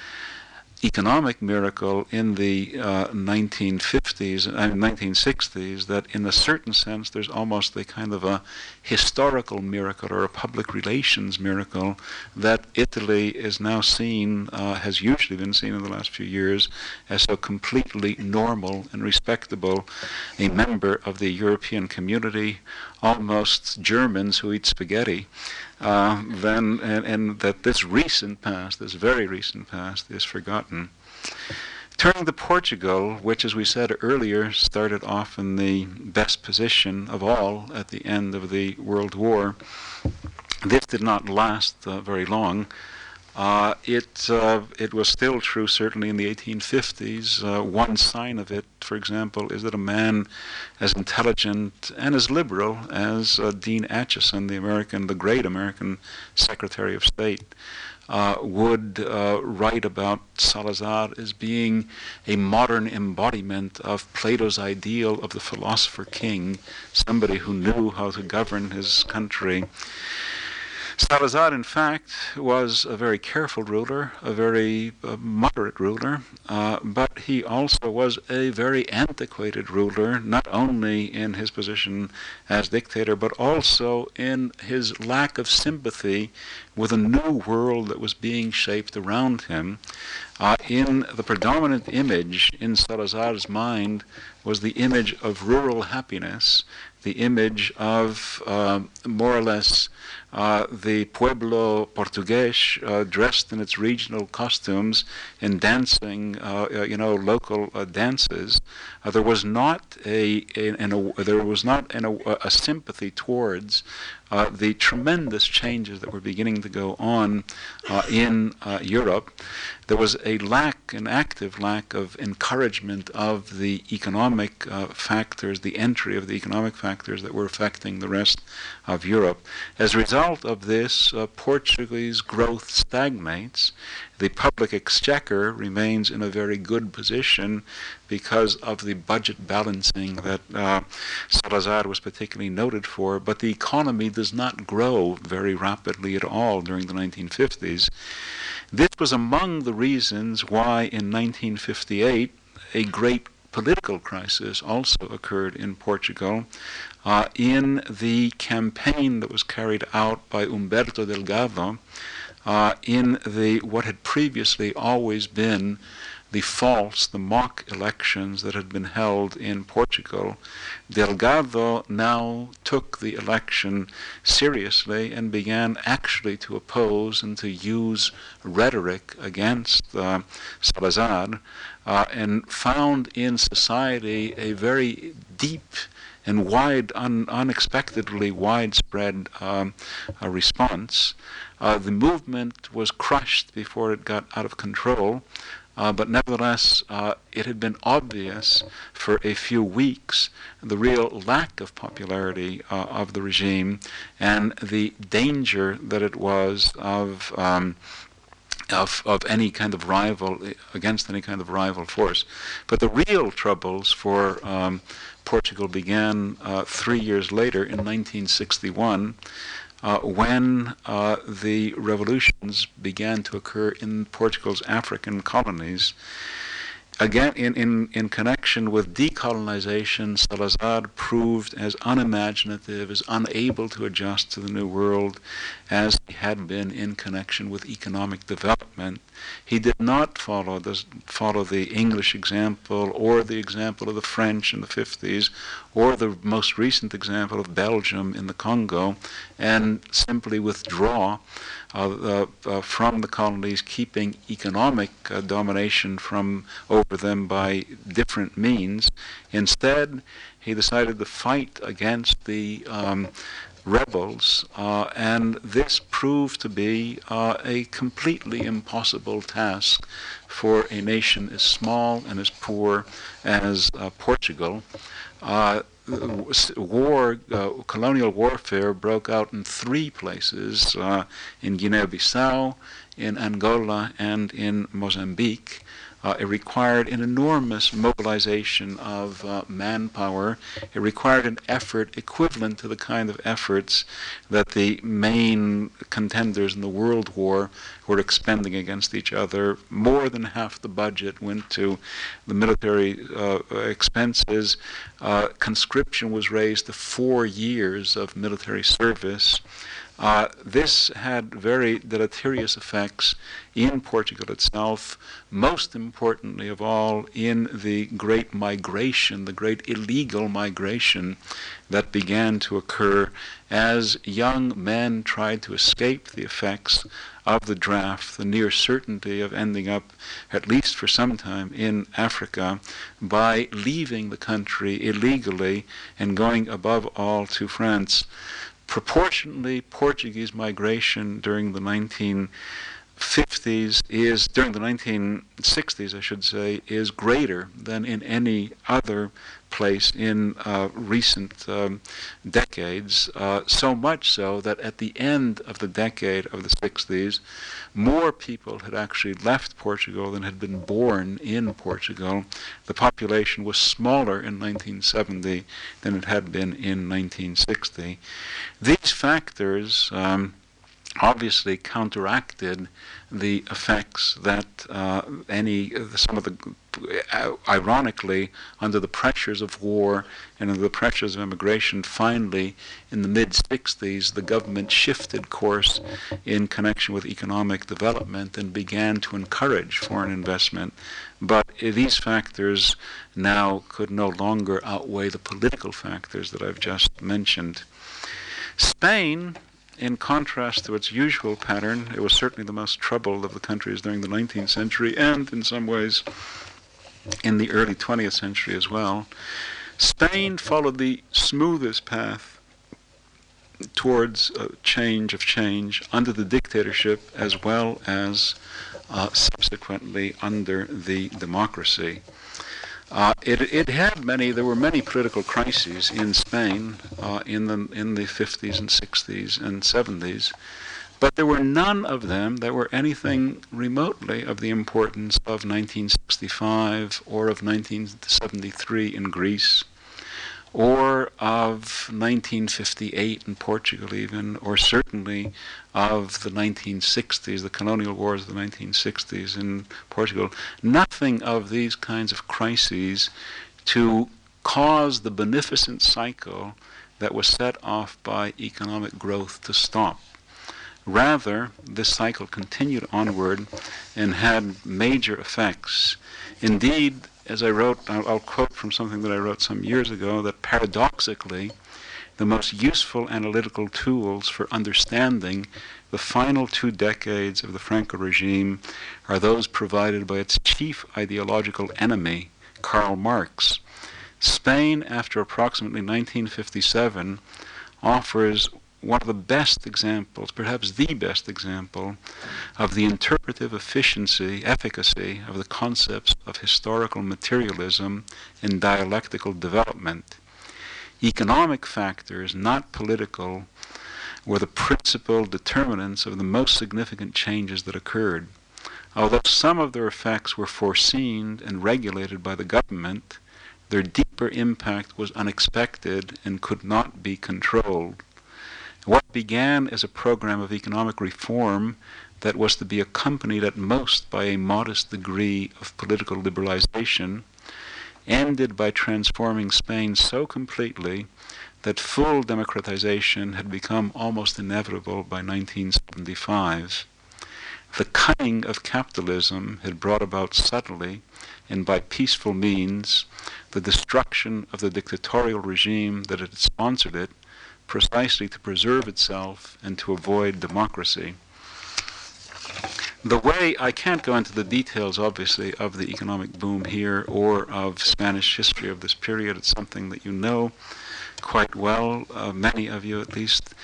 economic miracle in the uh, 1950s and 1960s that in a certain sense there's almost a kind of a historical miracle or a public relations miracle that Italy is now seen, uh, has usually been seen in the last few years, as so completely normal and respectable a member of the European community, almost Germans who eat spaghetti uh, then and, and, that this recent past, this very recent past, is forgotten. Turning to Portugal, which, as we said earlier, started off in the best position of all at the end of the World War, this did not last uh, very long. Uh, it, uh, it was still true, certainly in the 1850s. Uh, one sign of it, for example, is that a man as intelligent and as liberal as uh, Dean Acheson, the American, the great American Secretary of State, uh, would uh, write about Salazar as being a modern embodiment of Plato's ideal of the philosopher king, somebody who knew how to govern his country. Salazar, in fact, was a very careful ruler, a very uh, moderate ruler, uh, but he also was a very antiquated ruler, not only in his position as dictator, but also in his lack of sympathy with a new world that was being shaped around him. Uh, in the predominant image in Salazar's mind was the image of rural happiness, the image of uh, more or less uh, the pueblo portugués uh, dressed in its regional costumes and dancing, uh, uh, you know, local uh, dances. there was not a, a, a, there was not an, a, sympathy towards the tremendous changes that were beginning to go on in Europe, there was a lack, an active lack of encouragement of the economic uh, factors, the entry of the economic factors that were affecting the rest of Europe. As a result of this, uh, Portuguese growth stagnates, the public exchequer remains in a very good position because of the budget balancing that uh, Salazar was particularly noted for, but the economy does not grow very rapidly at all during the 1950s. This was among the reasons why in 1958 a great political crisis also occurred in Portugal uh, in the campaign that was carried out by Humberto Delgado uh, in the what had previously always been the false, the mock elections that had been held in Portugal. Delgado now took the election seriously and began actually to oppose and to use rhetoric against uh, Salazar uh, and found in society a very deep and wide, un- unexpectedly widespread um, response. Uh, the movement was crushed before it got out of control, uh, but nevertheless, uh, it had been obvious for a few weeks the real lack of popularity uh, of the regime and the danger that it was of. Um, of, of any kind of rival against any kind of rival force, but the real troubles for um, Portugal began uh, three years later in 1961 uh, when uh, the revolutions began to occur in Portugal's African colonies. Again, in, in, in connection with decolonization, Salazar proved as unimaginative, as unable to adjust to the new world as he had been in connection with economic development. He did not follow the, follow the English example or the example of the French in the 50s or the most recent example of Belgium in the Congo and simply withdraw uh, uh, from the colonies, keeping economic uh, domination from over them by different means. Instead, he decided to fight against the um, rebels, uh, and this proved to be uh, a completely impossible task for a nation as small and as poor as uh, Portugal. Uh, war, uh, colonial warfare broke out in three places uh, in Guinea Bissau, in Angola, and in Mozambique. Uh, it required an enormous mobilization of uh, manpower. It required an effort equivalent to the kind of efforts that the main contenders in the World War were expending against each other. More than half the budget went to the military uh, expenses. Uh, conscription was raised to four years of military service. Uh, this had very deleterious effects in Portugal itself, most importantly of all in the great migration, the great illegal migration that began to occur as young men tried to escape the effects of the draft, the near certainty of ending up, at least for some time, in Africa by leaving the country illegally and going above all to France proportionately Portuguese migration during the 19 50s is, during the 1960s, I should say, is greater than in any other place in uh, recent um, decades. Uh, so much so that at the end of the decade of the 60s, more people had actually left Portugal than had been born in Portugal. The population was smaller in 1970 than it had been in 1960. These factors um, obviously counteracted the effects that uh, any some of the uh, ironically under the pressures of war and under the pressures of immigration finally in the mid 60s the government shifted course in connection with economic development and began to encourage foreign investment. But these factors now could no longer outweigh the political factors that I've just mentioned. Spain in contrast to its usual pattern, it was certainly the most troubled of the countries during the 19th century and, in some ways, in the early 20th century as well. Spain followed the smoothest path towards a change of change under the dictatorship as well as uh, subsequently under the democracy. Uh, it, it had many. There were many political crises in Spain uh, in the in the 50s and 60s and 70s, but there were none of them that were anything remotely of the importance of 1965 or of 1973 in Greece or of 1958 in Portugal, even, or certainly of the 1960s, the colonial wars of the 1960s in Portugal. Nothing of these kinds of crises to cause the beneficent cycle that was set off by economic growth to stop. Rather, this cycle continued onward and had major effects. Indeed, as I wrote, I'll, I'll, quote from something that I wrote some years ago, that paradoxically, the most useful analytical tools for understanding the final two decades of the Franco regime are those provided by its chief ideological enemy, Karl Marx. Spain, after approximately 1957, offers one of the best examples, perhaps the best example, of the interpretive efficiency, efficacy of the concepts of historical materialism in dialectical development. Economic factors, not political, were the principal determinants of the most significant changes that occurred. Although some of their effects were foreseen and regulated by the government, their deeper impact was unexpected and could not be controlled. What began as a program of economic reform that was to be accompanied at most by a modest degree of political liberalization ended by transforming Spain so completely that full democratization had become almost inevitable by 1975. The cunning of capitalism had brought about subtly and by peaceful means the destruction of the dictatorial regime that had sponsored it precisely to preserve itself and to avoid democracy. The way, I can't go into the details, obviously, of the economic boom here or of Spanish history of this period. It's something that you know quite well, uh, many of you at least.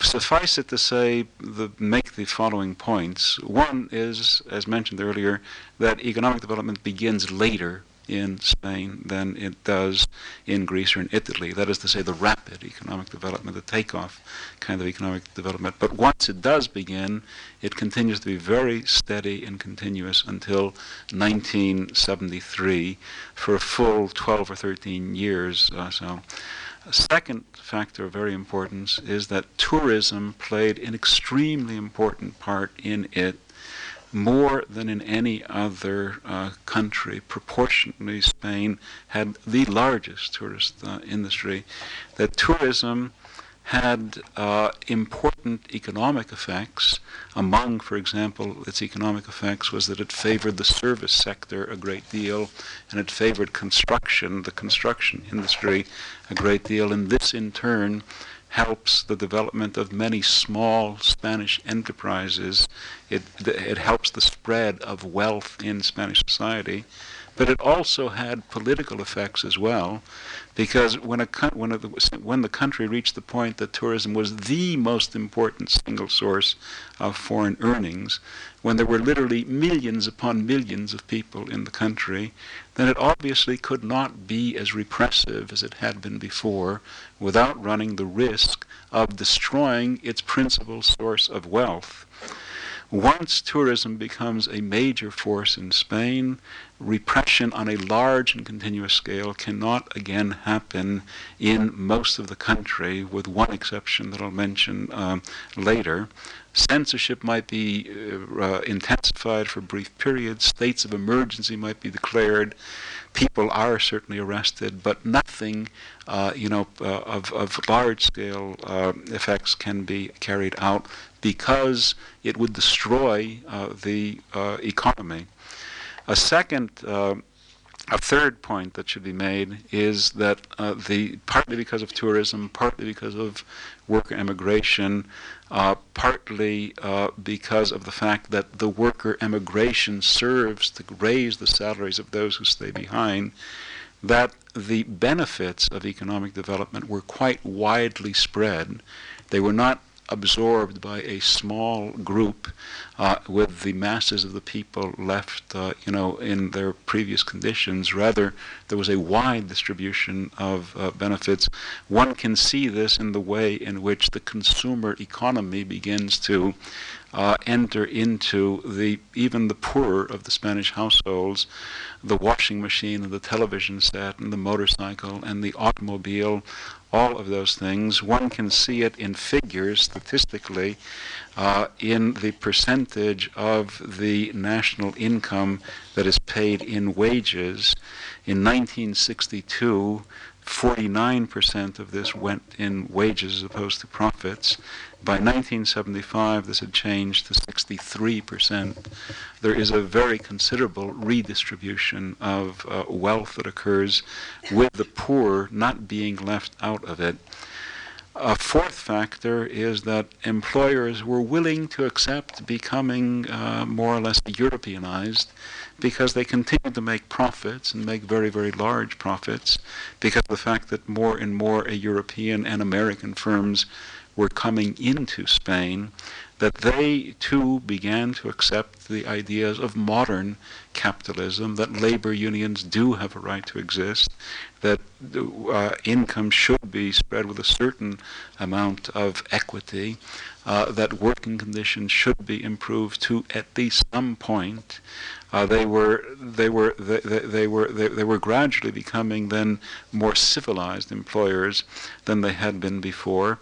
Suffice it to say, the, make the following points. One is, as mentioned earlier, that economic development begins later in Spain than it does in Greece or in Italy. That is to say, the rapid economic development, the takeoff kind of economic development. But once it does begin, it continues to be very steady and continuous until 1973 for a full 12 or 13 years. Uh, so. A second factor of very importance is that tourism played an extremely important part in it more than in any other uh, country. Proportionately, Spain had the largest tourist uh, industry. That tourism had uh, important economic effects. Among, for example, its economic effects was that it favored the service sector a great deal, and it favored construction, the construction industry, a great deal. And this, in turn, helps the development of many small Spanish enterprises it, it helps the spread of wealth in Spanish society. But it also had political effects as well, because when, a, when, a, when the country reached the point that tourism was the most important single source of foreign earnings, when there were literally millions upon millions of people in the country, then it obviously could not be as repressive as it had been before without running the risk of destroying its principal source of wealth. Once tourism becomes a major force in Spain, repression on a large and continuous scale cannot again happen in most of the country, with one exception that I'll mention um, later. Censorship might be uh, uh, intensified for brief periods, states of emergency might be declared, people are certainly arrested, but nothing, uh, you know, uh, of, of large-scale uh, effects can be carried out because it would destroy uh, the uh, economy. A second, uh, a third point that should be made is that the partly because of tourism, partly because of worker emigration, uh, partly uh, because of the fact that the worker emigration serves to raise the salaries of those who stay behind, that the benefits of economic development were quite widely spread. They were not absorbed by a small group uh, with the masses of the people left, uh, you know, in their previous conditions. Rather, there was a wide distribution of uh, benefits. One can see this in the way in which the consumer economy begins to uh, enter into the even the poorer of the Spanish households, the washing machine and the television set and the motorcycle and the automobile all of those things. One can see it in figures statistically uh, in the percentage of the national income that is paid in wages. In 1962, 49% of this went in wages as opposed to profits. By 1975, this had changed to 63%. There is a very considerable redistribution of uh, wealth that occurs with the poor not being left out of it. A fourth factor is that employers were willing to accept becoming uh, more or less Europeanized because they continued to make profits and make very, very large profits because of the fact that more and more European and American firms were coming into Spain, that they too began to accept the ideas of modern capitalism, that labor unions do have a right to exist, that uh, income should be spread with a certain amount of equity, uh, that working conditions should be improved to at least some point. Uh, they were they were they, they were they, they, were gradually becoming then more civilized employers than they had been before,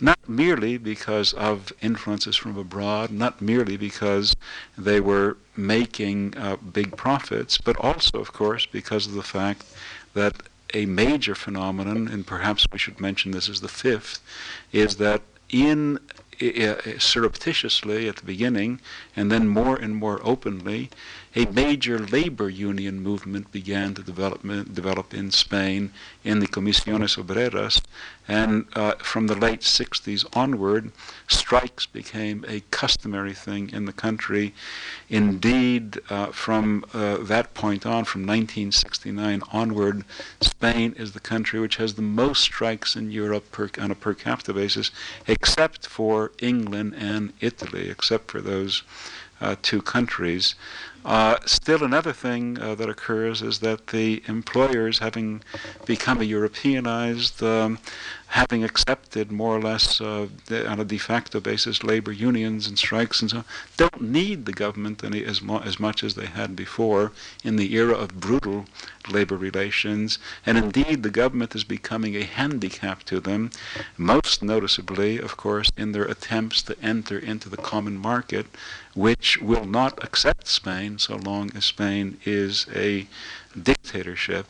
not merely because of influences from abroad, not merely because they were making uh, big profits, but also, of course, because of the fact that a major phenomenon, and perhaps we should mention this as the fifth, is that in surreptitiously at the beginning, and then more and more openly, a major labor union movement began to develop, develop in Spain in the Comisiones Obreras, and uh, from the late 60s onward, strikes became a customary thing in the country. Indeed, uh, from uh, that point on, from 1969 onward, Spain is the country which has the most strikes in Europe per, on a per capita basis, except for England and Italy, except for those uh, two countries. Uh, still, another thing uh, that occurs is that the employers, having become a Europeanized, um, having accepted more or less uh, on a de facto basis labor unions and strikes and so on, don't need the government any, as, as much as they had before in the era of brutal labor relations. And indeed, the government is becoming a handicap to them, most noticeably, of course, in their attempts to enter into the common market, which will not accept Spain so long as Spain is a dictatorship.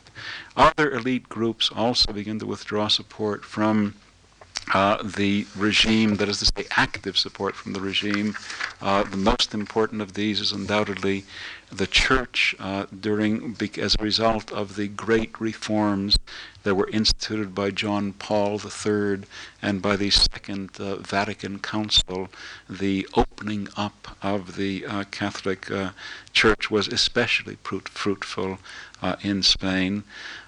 Other elite groups also begin to withdraw support from uh, the regime, that is to say, active support from the regime. Uh, the most important of these is undoubtedly the church uh, during, as a result of the great reforms that were instituted by John Paul III and by the Second uh, Vatican Council. The opening up of the uh, Catholic uh, Church was especially fruitful in Spain.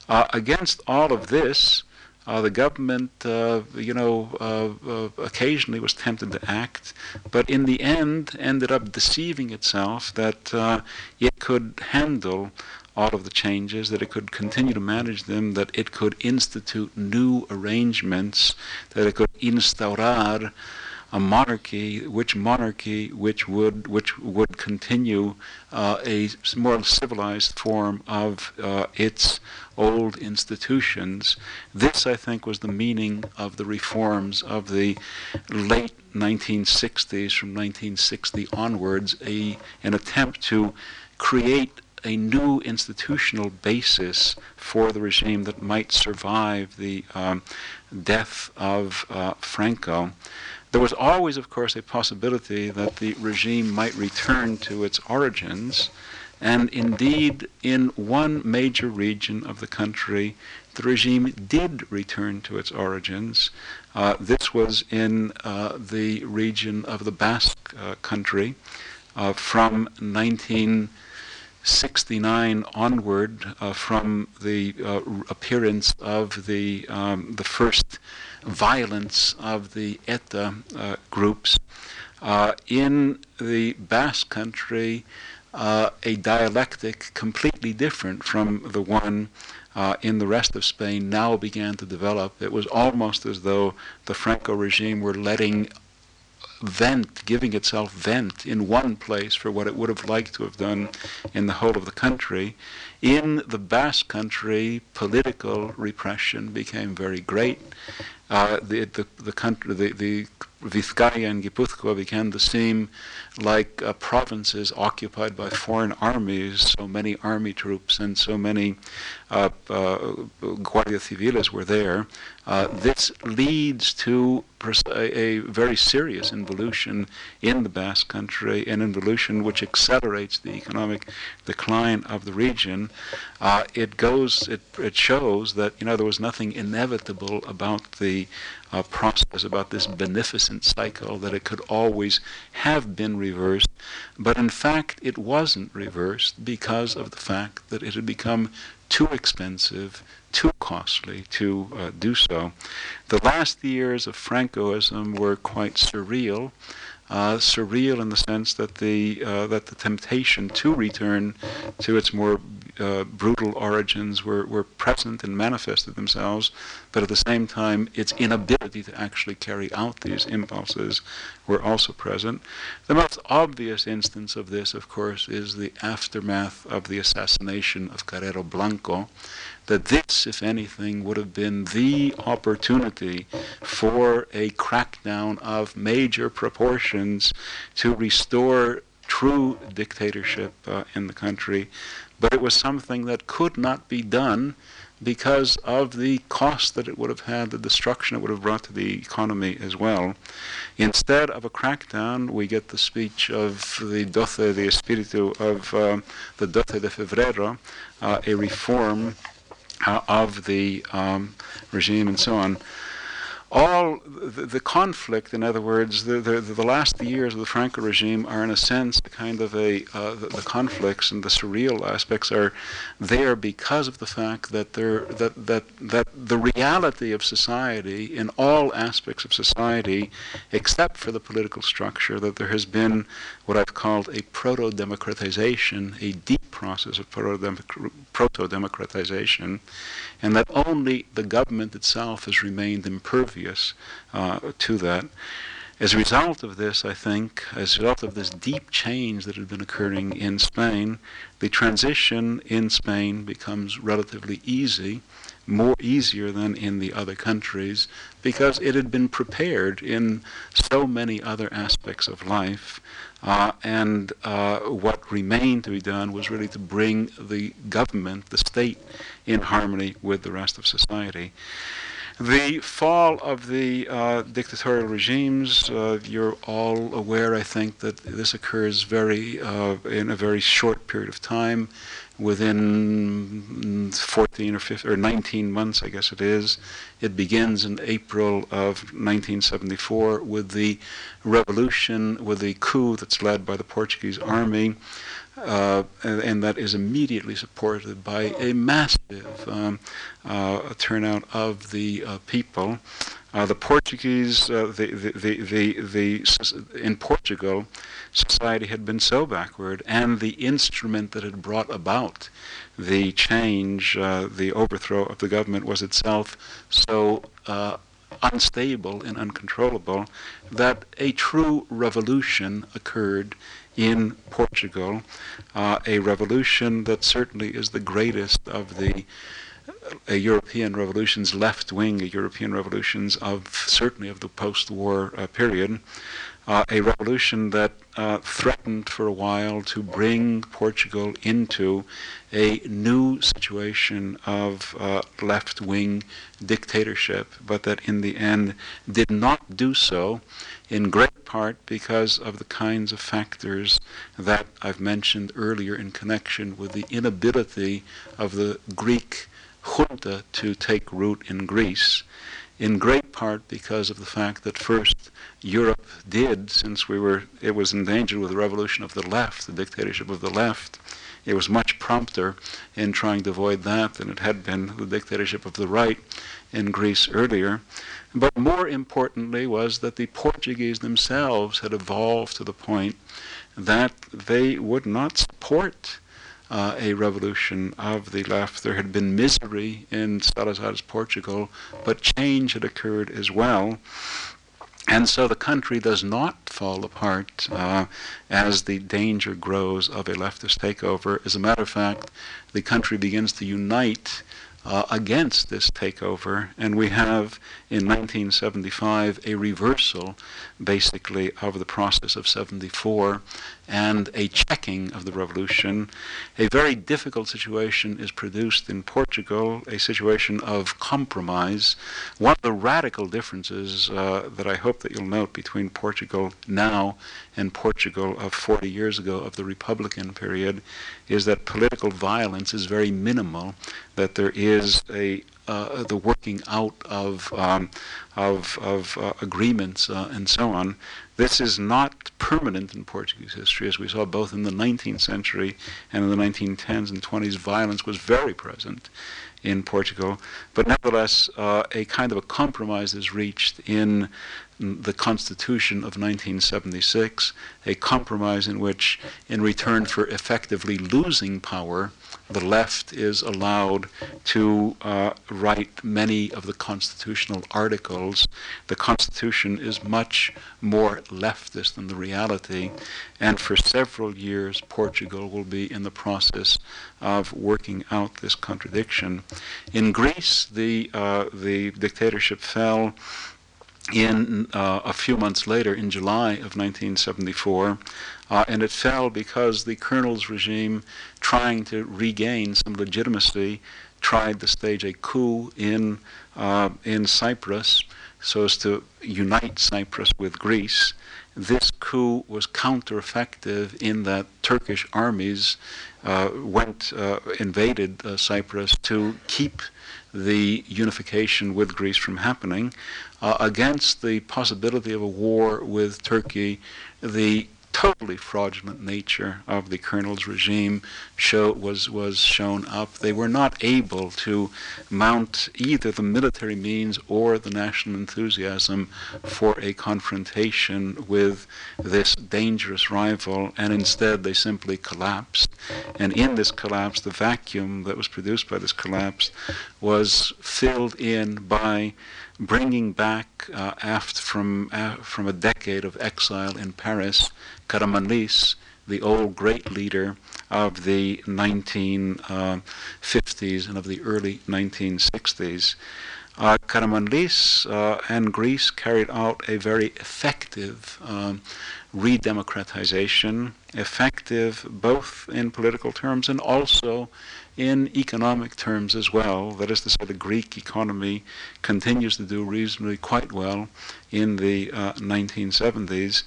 against all of this, uh, the government, uh, you know, uh, uh, occasionally was tempted to act, but in the end ended up deceiving itself that uh, it could handle all of the changes, that it could continue to manage them, that it could institute new arrangements, that it could instaurar a monarchy, which monarchy which would which would continue uh, a more civilized form of uh, its old institutions. This, I think, was the meaning of the reforms of the late 1960s, from 1960 onwards, a an attempt to create a new institutional basis for the regime that might survive the um, death of uh, Franco. There was always, of course, a possibility that the regime might return to its origins, and indeed, in one major region of the country, the regime did return to its origins. Uh, this was in uh, the region of the Basque uh, country uh, from 1969 onward, uh, from the uh, appearance of the um, the first violence of the ETA uh, groups. Uh, in the Basque country, uh, a dialectic completely different from the one uh, in the rest of Spain now began to develop. It was almost as though the Franco regime were letting vent, giving itself vent in one place for what it would have liked to have done in the whole of the country. In the Basque country, political repression became very great. Uh, the, the, the country, the, the Vizcaya and Gipuzkoa began to seem like uh, provinces occupied by foreign armies. So many army troops and so many uh, uh, Guardia Civiles were there. Uh, this leads to a, a, very serious involution in the Basque country, an involution which accelerates the economic decline of the region. Uh, it goes, it, it shows that you know there was nothing inevitable about the uh, process, about this beneficent cycle, that it could always have been reversed. But in fact, it wasn't reversed because of the fact that it had become too expensive, too costly to uh, do so. The last years of Francoism were quite surreal. Uh, surreal in the sense that the uh, that the temptation to return to its more uh, brutal origins were, were present and manifested themselves, but at the same time, its inability to actually carry out these impulses were also present. The most obvious instance of this, of course, is the aftermath of the assassination of Carrero Blanco. That this, if anything, would have been the opportunity for a crackdown of major proportions to restore true dictatorship uh, in the country, but it was something that could not be done because of the cost that it would have had, the destruction it would have brought to the economy as well. Instead of a crackdown, we get the speech of the Doce de Espíritu of uh, the Doce de Febrero, uh, a reform uh, of the um, regime and so on all the, the, conflict, in other words, the, the, the, last years of the Franco regime are, in a sense, kind of a uh, the, the, conflicts and the surreal aspects are there because of the fact that there that that that the reality of society in all aspects of society, except for the political structure, that there has been what I've called a proto-democratization, a deep process of proto-democratization, and that only the government itself has remained impervious uh, to that. As a result of this, I think, as a result of this deep change that had been occurring in Spain, the transition in Spain becomes relatively easy, more easier than in the other countries, because it had been prepared in so many other aspects of life uh, and uh, what remained to be done was really to bring the government, the state, in harmony with the rest of society. The fall of the uh, dictatorial regimes, uh, you're all aware, I think, that this occurs very uh, in a very short period of time, within 14 or 15 or 19 months, I guess it is. It begins in April of 1974 with the revolution, with the coup that's led by the Portuguese army uh, and, and, that is immediately supported by a massive um, uh, turnout of the uh, people. Uh, the Portuguese, uh, the, the, the, the, in Portugal, society had been so backward, and the instrument that had brought about the change, uh, the overthrow of the government, was itself so unstable and uncontrollable that a true revolution occurred in Portugal, uh, a revolution that certainly is the greatest of the uh, European revolutions, left-wing a European revolutions of certainly of the post-war uh, period, uh, a revolution that uh, threatened for a while to bring Portugal into a new situation of uh, left wing dictatorship, but that in the end did not do so, in great part because of the kinds of factors that I've mentioned earlier in connection with the inability of the Greek junta to take root in Greece in great part because of the fact that first Europe did, since we were, it was endangered with the revolution of the left, the dictatorship of the left. It was much prompter in trying to avoid that than it had been the dictatorship of the right in Greece earlier. But more importantly was that the Portuguese themselves had evolved to the point that they would not support uh, a revolution of the left. There had been misery in Salazar's Portugal, but change had occurred as well. And so the country does not fall apart uh, as the danger grows of a leftist takeover. As a matter of fact, the country begins to unite uh, against this takeover, and we have in 1975 a reversal, basically, of the process of 74 and a checking of the revolution. A very difficult situation is produced in Portugal, a situation of compromise. One of the radical differences uh, that I hope that you'll note between Portugal now and Portugal of 40 years ago of the Republican period is that political violence is very minimal, that there is a uh, the working out of um, of, of uh, agreements uh, and so on. This is not permanent in Portuguese history, as we saw both in the 19th century and in the 1910s and 20s. Violence was very present in Portugal, but nevertheless, uh, a kind of a compromise is reached in the Constitution of 1976, a compromise in which, in return for effectively losing power, the left is allowed to uh, write many of the constitutional articles. The Constitution is much more leftist than the reality, and for several years, Portugal will be in the process of working out this contradiction. In Greece, the, uh, the dictatorship fell in uh, a few months later, in July of 1974, uh, and it fell because the colonel's regime, trying to regain some legitimacy, tried to stage a coup in uh, in Cyprus so as to unite Cyprus with Greece. This coup was counter-effective in that Turkish armies uh, went uh, invaded uh, Cyprus to keep the unification with Greece from happening uh, against the possibility of a war with Turkey, the totally fraudulent nature of the colonel's regime show, was, was shown up. They were not able to mount either the military means or the national enthusiasm for a confrontation with this dangerous rival, and instead they simply collapsed. And in this collapse, the vacuum that was produced by this collapse was filled in by bringing back uh, from uh, from a decade of exile in Paris, Karamanlis, the old great leader of the 1950s uh, and of the early 1960s. uh, Karamanlis uh, and Greece carried out a very effective um, redemocratization, effective both in political terms and also in economic terms as well. That is to say, the Greek economy continues to do reasonably quite well in the uh, 1970s.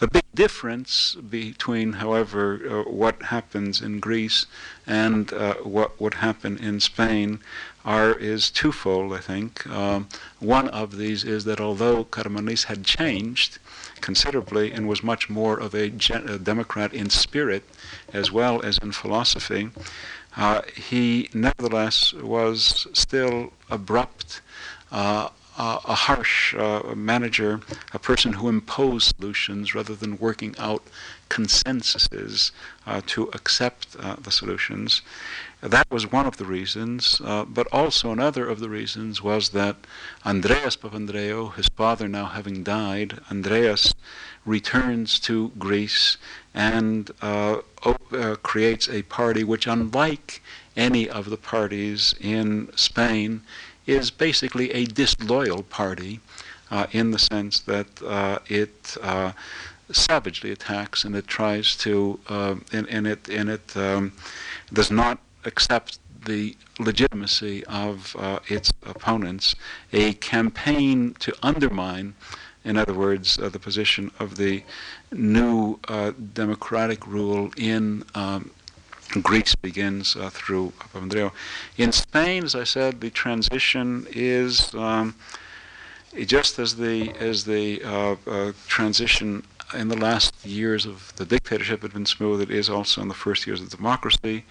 The big difference between, however, uh, what happens in Greece and uh, what would happen in Spain are is twofold, I think. Um, one of these is that although Karamanlis had changed considerably and was much more of a, gen- a Democrat in spirit as well as in philosophy, uh, he nevertheless was still abrupt, uh, uh, a harsh uh, manager, a person who imposed solutions rather than working out consensuses uh, to accept uh, the solutions. That was one of the reasons, uh, but also another of the reasons was that Andreas Papandreou, his father now having died, Andreas returns to Greece and uh, op- creates a party which, unlike any of the parties in Spain, is basically a disloyal party uh, in the sense that uh, it savagely attacks and it tries to, and, and it, and it um, does not accept the legitimacy of uh, its opponents, a campaign to undermine, in other words, uh, the position of the new uh, democratic rule in um, Greece begins uh, through Papandreou. In Spain, as I said, the transition is um, just as the as the uh, uh, transition in the last years of the dictatorship had been smooth. It is also in the first years of democracy.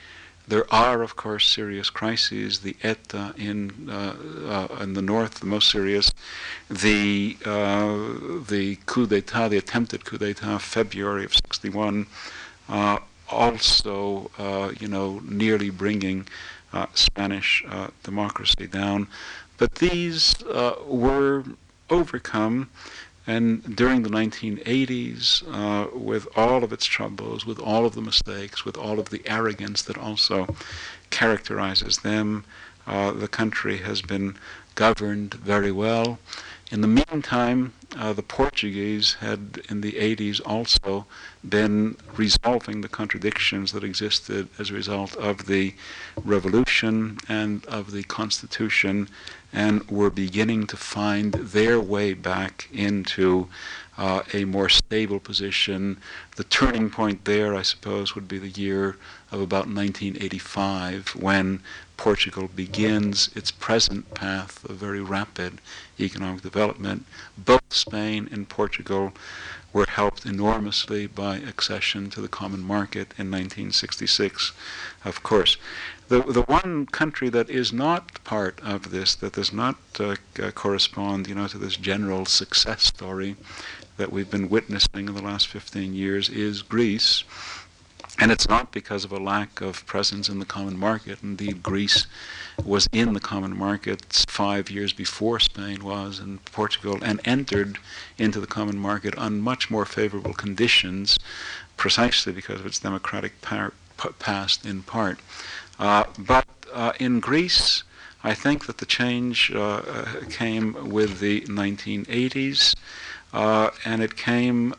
There are, of course, serious crises. The ETA in uh, uh, in the north, the most serious. The uh, the coup d'état, the attempted coup d'état, February of '61, uh, also, uh, you know, nearly bringing uh, Spanish democracy down. But these were overcome and during the 1980s, uh, with all of its troubles, with all of the mistakes, with all of the arrogance that also characterizes them, uh, the country has been governed very well. In the meantime, uh, the Portuguese had in the 80s also been resolving the contradictions that existed as a result of the revolution and of the constitution and were beginning to find their way back into uh, a more stable position. The turning point there, I suppose, would be the year of about 1985 when Portugal begins its present path of very rapid economic development. Both Spain and Portugal were helped enormously by accession to the common market in 1966, of course. The, the one country that is not part of this, that does not uh, correspond, you know, to this general success story that we've been witnessing in the last 15 years is Greece. And it's not because of a lack of presence in the common market. Indeed, Greece was in the common market five years before Spain was and Portugal, and entered into the common market on much more favorable conditions, precisely because of its democratic par- past in part. Uh, but uh, in Greece, I think that the change uh, came with the 1980s, and it came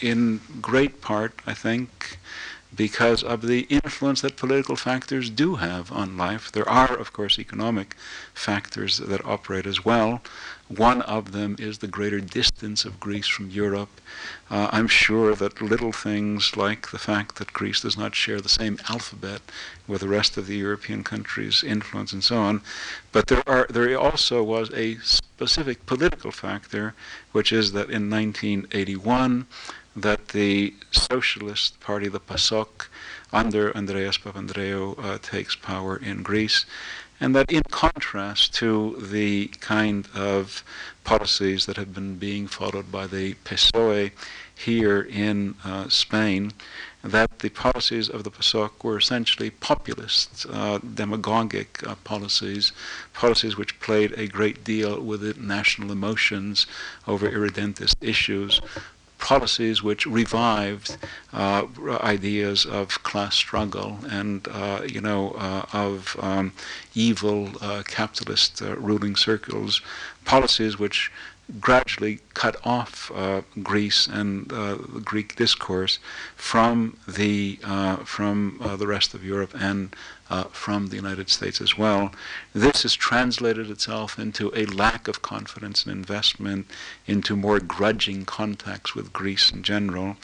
in great part, I think, because of the influence that political factors do have on life. There are, of course, economic factors that operate as well. One of them is the greater distance of Greece from Europe. Uh, I'm sure that little things like the fact that Greece does not share the same alphabet with the rest of the European countries influence and so on. But there are there also was a specific political factor, which is that in 1981 that the Socialist Party, the PASOK, under Andreas Papandreou, uh, takes power in Greece, and that in contrast to the kind of policies that have been being followed by the PSOE here in uh, Spain, that the policies of the PASOK were essentially populist, uh, demagogic uh, policies, policies which played a great deal with national emotions over irredentist issues, policies which revived uh, ideas of class struggle and, uh, you know, uh, of um, evil uh, capitalist uh, ruling circles, policies which gradually cut off uh, Greece and uh, the Greek discourse from the uh, from uh, the rest of Europe and uh, from the United States as well. This has translated itself into a lack of confidence and investment, into more grudging contacts with Greece in general,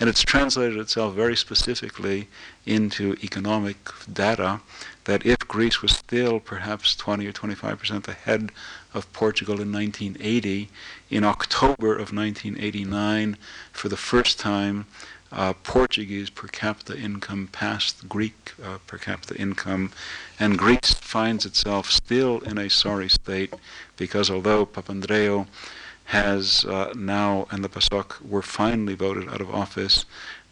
and it's translated itself very specifically into economic data that if Greece was still perhaps 20 or 25 percent ahead of Portugal in 1980, in October of 1989, for the first time, uh, Portuguese per capita income passed Greek uh, per capita income, and Greece finds itself still in a sorry state because although Papandreou has uh, now and the PASOK were finally voted out of office,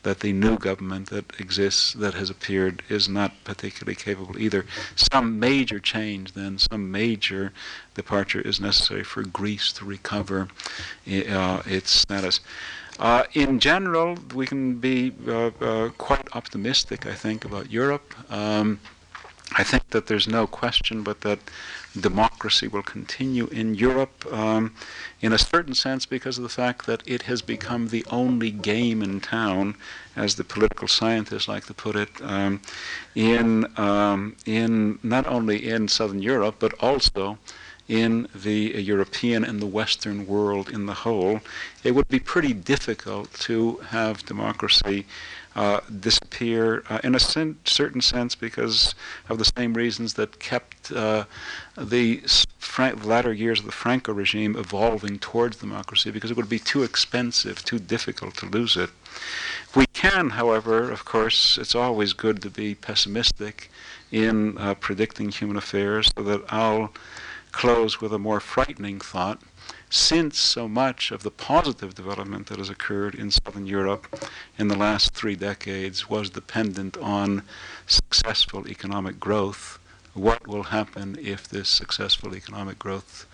that the new government that exists, that has appeared, is not particularly capable either. Some major change, then, some major departure is necessary for Greece to recover uh, its status. Uh, in general, we can be uh, uh, quite optimistic, I think, about Europe. Um, I think that there's no question but that democracy will continue in Europe um, in a certain sense because of the fact that it has become the only game in town, as the political scientists like to put it, um, in, um, in not only in southern Europe but also in the European and the Western world in the whole, it would be pretty difficult to have democracy uh, disappear uh, in a sen- certain sense because of the same reasons that kept uh, the latter years of the Franco regime evolving towards democracy because it would be too expensive, too difficult to lose it. We can, however, of course, it's always good to be pessimistic in uh, predicting human affairs so that I'll close with a more frightening thought. Since so much of the positive development that has occurred in southern Europe in the last three decades was dependent on successful economic growth, what will happen if this successful economic growth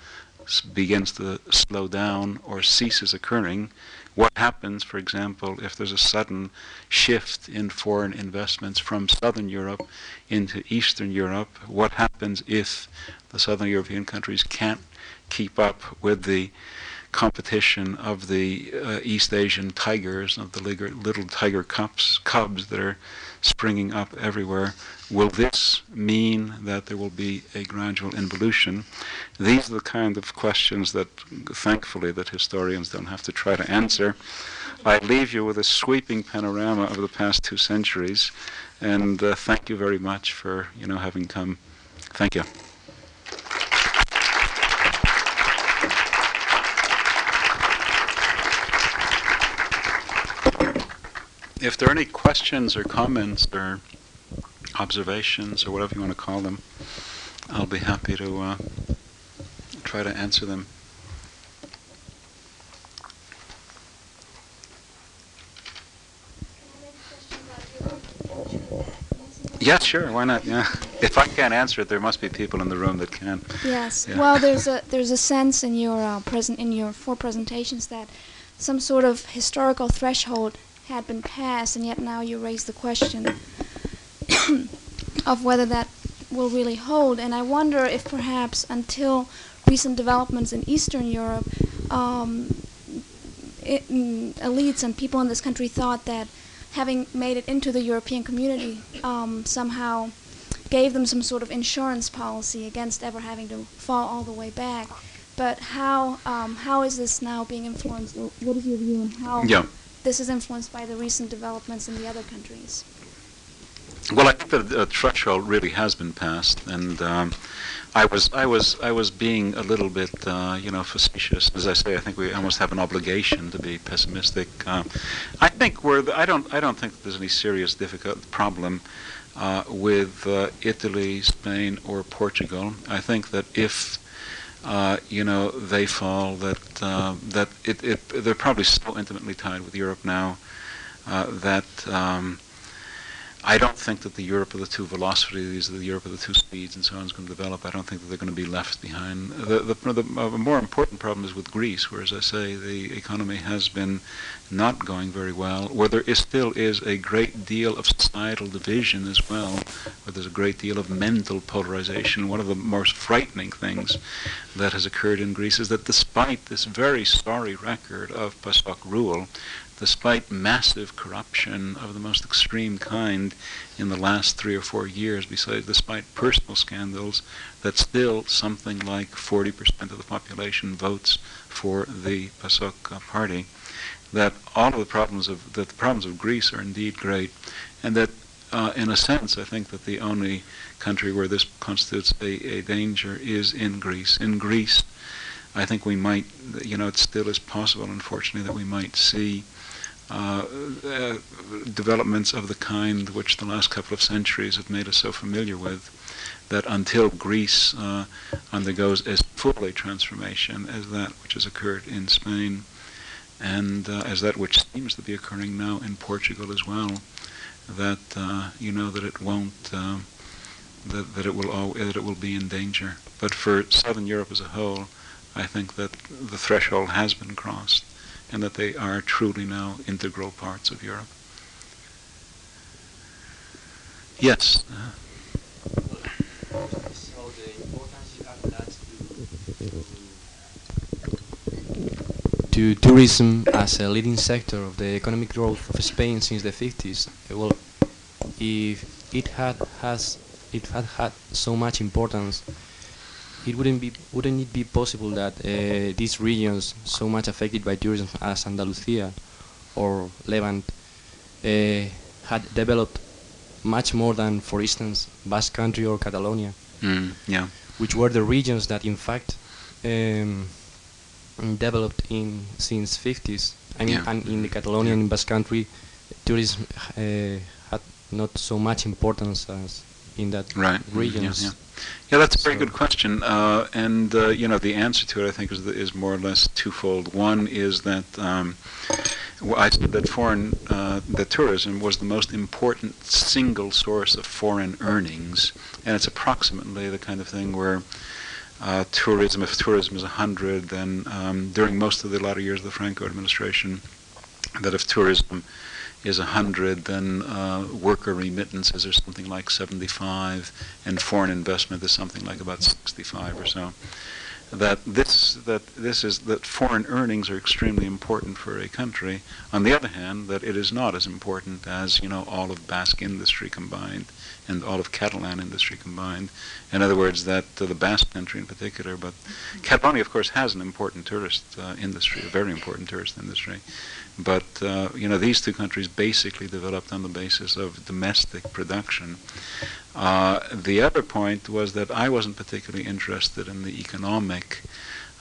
begins to slow down or ceases occurring? What happens, for example, if there's a sudden shift in foreign investments from southern Europe into eastern Europe? What happens if the southern European countries can't keep up with the competition of the uh, East Asian tigers, of the little tiger cubs, cubs that are springing up everywhere. Will this mean that there will be a gradual involution? These are the kind of questions that, thankfully, that historians don't have to try to answer. I leave you with a sweeping panorama of the past two centuries, and uh, thank you very much for you know having come. Thank you. If there are any questions or comments or observations or whatever you want to call them, I'll be happy to uh, try to answer them. Yeah, sure. Why not? Yeah. If I can't answer it, there must be people in the room that can. Yes. Yeah. Well, there's a there's a sense in your uh, present in your four presentations that some sort of historical threshold had been passed, and yet now you raise the question of whether that will really hold. And I wonder if perhaps until recent developments in Eastern Europe, um, it, mm, elites and people in this country thought that having made it into the European community um, somehow gave them some sort of insurance policy against ever having to fall all the way back. But how um, how is this now being influenced? What is your view on how yeah this is influenced by the recent developments in the other countries? Well, I think that the threshold really has been passed, and um, I was, I was, I was being a little bit, uh, you know, facetious. As I say, I think we almost have an obligation to be pessimistic. Uh, I think we're, I don't, I don't think there's any serious difficult problem uh, with uh, Italy, Spain, or Portugal. I think that if uh, you know, they fall, that, uh, that it, it, they're probably so intimately tied with Europe now uh, that um, I don't think that the Europe of the two velocities, the Europe of the two speeds, and so on is going to develop. I don't think that they're going to be left behind. The, the, the, more important problem is with Greece, where, as I say, the economy has been not going very well, where there is, still is a great deal of societal division as well, where there's a great deal of mental polarization. One of the most frightening things that has occurred in Greece is that despite this very sorry record of PASOK rule, despite massive corruption of the most extreme kind in the last three or four years, besides despite personal scandals, that still something like 40% of the population votes for the PASOK party. That all of the problems of that the problems of Greece are indeed great, and that uh, in a sense, I think that the only country where this constitutes a, a danger is in Greece. In Greece, I think we might, you know, it still is possible, unfortunately, that we might see uh, uh, developments of the kind which the last couple of centuries have made us so familiar with, that until Greece uh, undergoes as full a transformation as that which has occurred in Spain, and uh, as that which seems to be occurring now in Portugal as well, that uh, you know that it won't. That, that it will al- that it will be in danger. But for Southern Europe as a whole, I think that the threshold has been crossed and that they are truly now integral parts of Europe. Yes. To, to tourism as a leading sector of the economic growth of Spain since the 50s. uh, Well, if it had has it had had so much importance, it wouldn't be wouldn't it be possible that uh, these regions so much affected by tourism as Andalusia or Levant uh, had developed much more than, for instance, Basque Country or Catalonia, mm, yeah. which were the regions that, in fact, um, developed in since 50s. I mean, Yeah. and in the Catalonian and Basque Country, tourism uh, had not so much importance as in that Right. regions. Yeah, yeah. Yeah, that's a very So- good question. Uh, and, uh, you know, the answer to it, I think, is, is more or less twofold. One is that um, I said that foreign, uh, that tourism was the most important single source of foreign earnings. And it's approximately the kind of thing where uh, tourism, if tourism is 100, then um, during most of the latter years of the Franco administration, that if tourism is 100, then uh, worker remittances are something like 75, and foreign investment is something like about 65 or so. That this that this is that foreign earnings are extremely important for a country. On the other hand, that it is not as important as you know all of Basque industry combined and all of Catalan industry combined. In other words, that uh, the Basque country in particular, but Catalonia, of course, has an important tourist uh, industry, a very important tourist industry. But uh, you know, these two countries basically developed on the basis of domestic production. Uh, the other point was that I wasn't particularly interested in the economic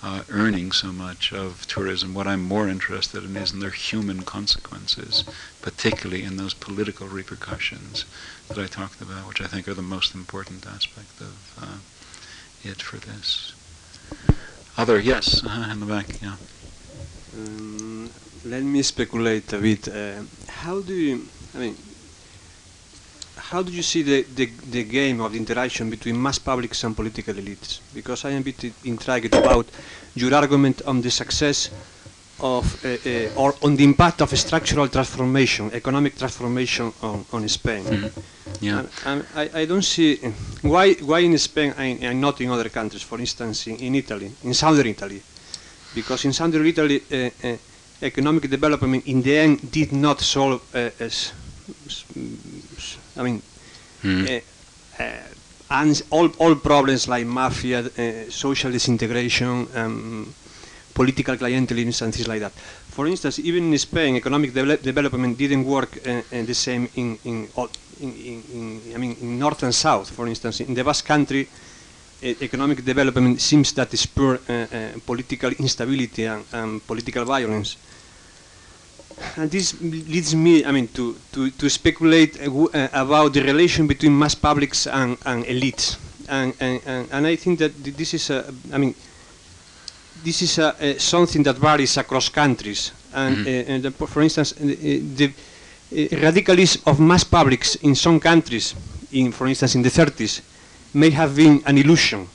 uh, earning so much of tourism. What I'm more interested in is in their human consequences, particularly in those political repercussions that I talked about, which I think are the most important aspect of uh, it for this. Other, yes, uh, in the back, yeah. Um, let me speculate a bit. Uh, how do you, I mean, how do you see the, the, the game of the interaction between mass publics and political elites? Because I am a bit intrigued about your argument on the success of, uh, uh, or on the impact of structural transformation, economic transformation on, on Spain. Mhm. Yeah. And- and I, I don't see why why in Spain and, and not in other countries. For instance, in, in Italy, in southern Italy, because in southern Italy, uh, uh, economic development in the end did not solve. Uh, as, s- I mean, Mhm. uh, uh, and all all problems like mafia, uh, social disintegration, um, political clientelism, and things like that. For instance, even in Spain, economic devel- development didn't work uh, uh, the same in in, all- in, in, in I mean in north and south. For instance, in the Basque Country, uh, economic development seems that is pure uh, uh, political instability and, and political violence. And this leads me, I mean, to, to, to speculate uh, about the relation between mass publics and, and elites. And, and, and, I think that this is, a, I mean, this is a, uh, something that varies across countries. And, Mhm. uh, and for instance, the, radicalism of mass publics in some countries, in, for instance in the 30s, may have been an illusion.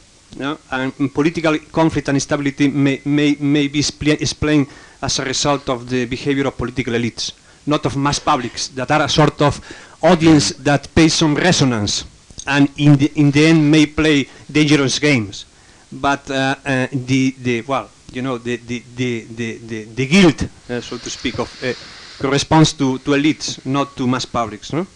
And political conflict and instability may, may, may be explained as a result of the behavior of political elites, not of mass publics that are a sort of audience that pays some resonance and in the, in the end may play dangerous games. But uh, uh, the, the, well, you know, the, the, the, the, the, the guilt, uh, so to speak, of, uh, corresponds to, to elites, not to mass publics. No?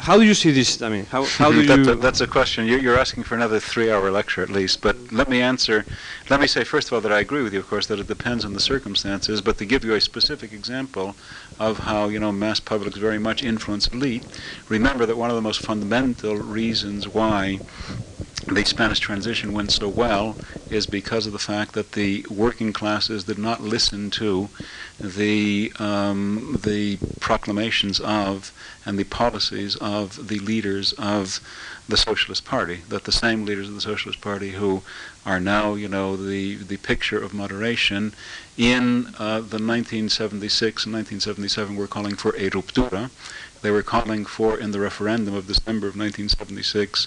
How do you see this? I mean, how, how do That- you? that- that's a question. You're, you're asking for another three-hour lecture at least. But let me answer. Let me say first of all that I agree with you, of course, that it depends on the circumstances. But to give you a specific example of how you know mass publics very much influence elite, remember that one of the most fundamental reasons why the Spanish transition went so well is because of the fact that the working classes did not listen to the um, the proclamations of and the policies of the leaders of the Socialist Party. That the same leaders of the Socialist Party who are now, you know, the the picture of moderation in uh, the 1976 and 1977 were calling for a ruptura. They were calling for, in the referendum of December of 1976,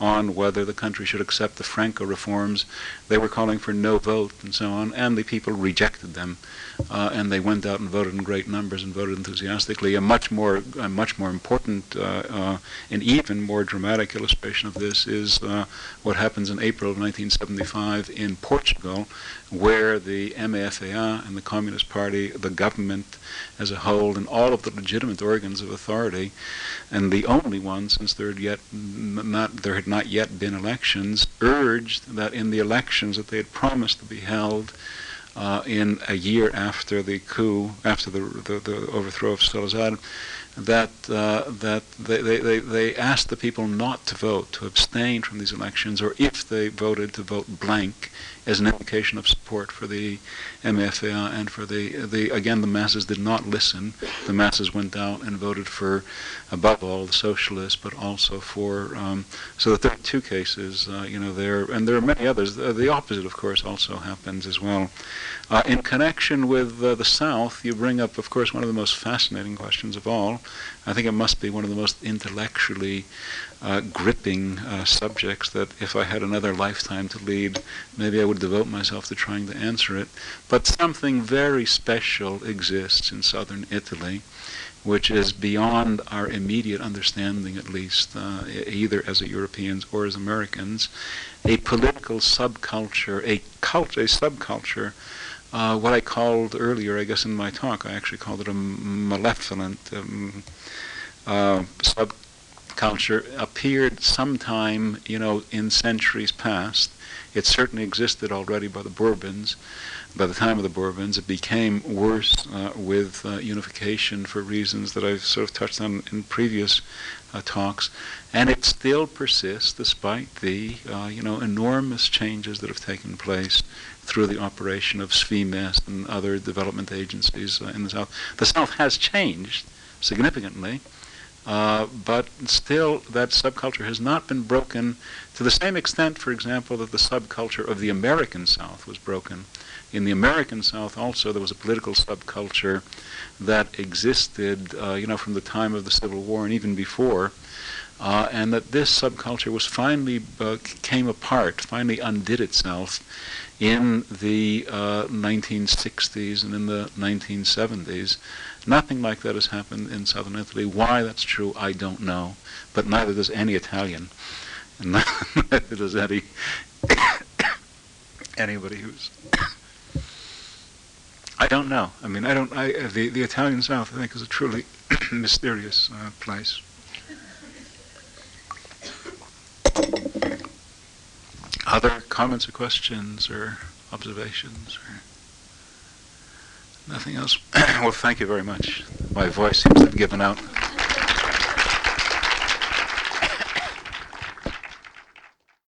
on whether the country should accept the Franco reforms. They were calling for no vote and so on, and the people rejected them, uh, and they went out and voted in great numbers and voted enthusiastically. A much more, a much more important, uh, uh, and even more dramatic illustration of this is uh, what happens in April of 1975 in Portugal, where the MFA and the Communist Party, the government as a whole, and all of the legitimate organs of authority, and the only one, since there had yet not there had not yet been elections, urged that in the elections that they had promised to be held Uh, in a year after the coup, after the the, the overthrow of Salazar, that uh, that they, they, they, asked the people not to vote, to abstain from these elections, or if they voted, to vote blank, as an indication of support for the MFA and for the the again the masses did not listen. The masses went out and voted for, above all, the socialists, but also for um, so that there are two cases, uh, you know, there and there are many others. Uh, the opposite, of course, also happens as well. Uh, in connection with uh, the South, you bring up, of course, one of the most fascinating questions of all. I think it must be one of the most intellectually uh, gripping uh, subjects that if I had another lifetime to lead, maybe I would devote myself to trying to answer it. But something very special exists in southern Italy, which is beyond our immediate understanding, at least, uh, either as Europeans or as Americans, a political subculture, a cult, a subculture uh, what I called earlier, I guess in my talk, I actually called it a malevolent um, uh, subculture, appeared sometime, you know, in centuries past. It certainly existed already by the Bourbons. By the time of the Bourbons, it became worse uh, with uh, unification for reasons that I've sort of touched on in previous uh, talks, and it still persists despite the, uh, you know, enormous changes that have taken place through the operation of SVIMEZ and other development agencies uh, in the South. The South has changed significantly, uh, but still that subculture has not been broken to the same extent, for example, that the subculture of the American South was broken. In the American South also there was a political subculture that existed, uh, you know, from the time of the Civil War and even before, uh, and that this subculture was finally uh, came apart, finally undid itself in the uh, 1960s and in the 1970s. Nothing like that has happened in southern Italy. Why that's true, I don't know, but neither does any Italian, and neither does any anybody who's. I don't know. I mean, I don't. I uh, the the Italian South, I think, is a truly mysterious uh, place. Other comments or questions or observations or nothing else? well, thank you very much. My voice seems to have given out.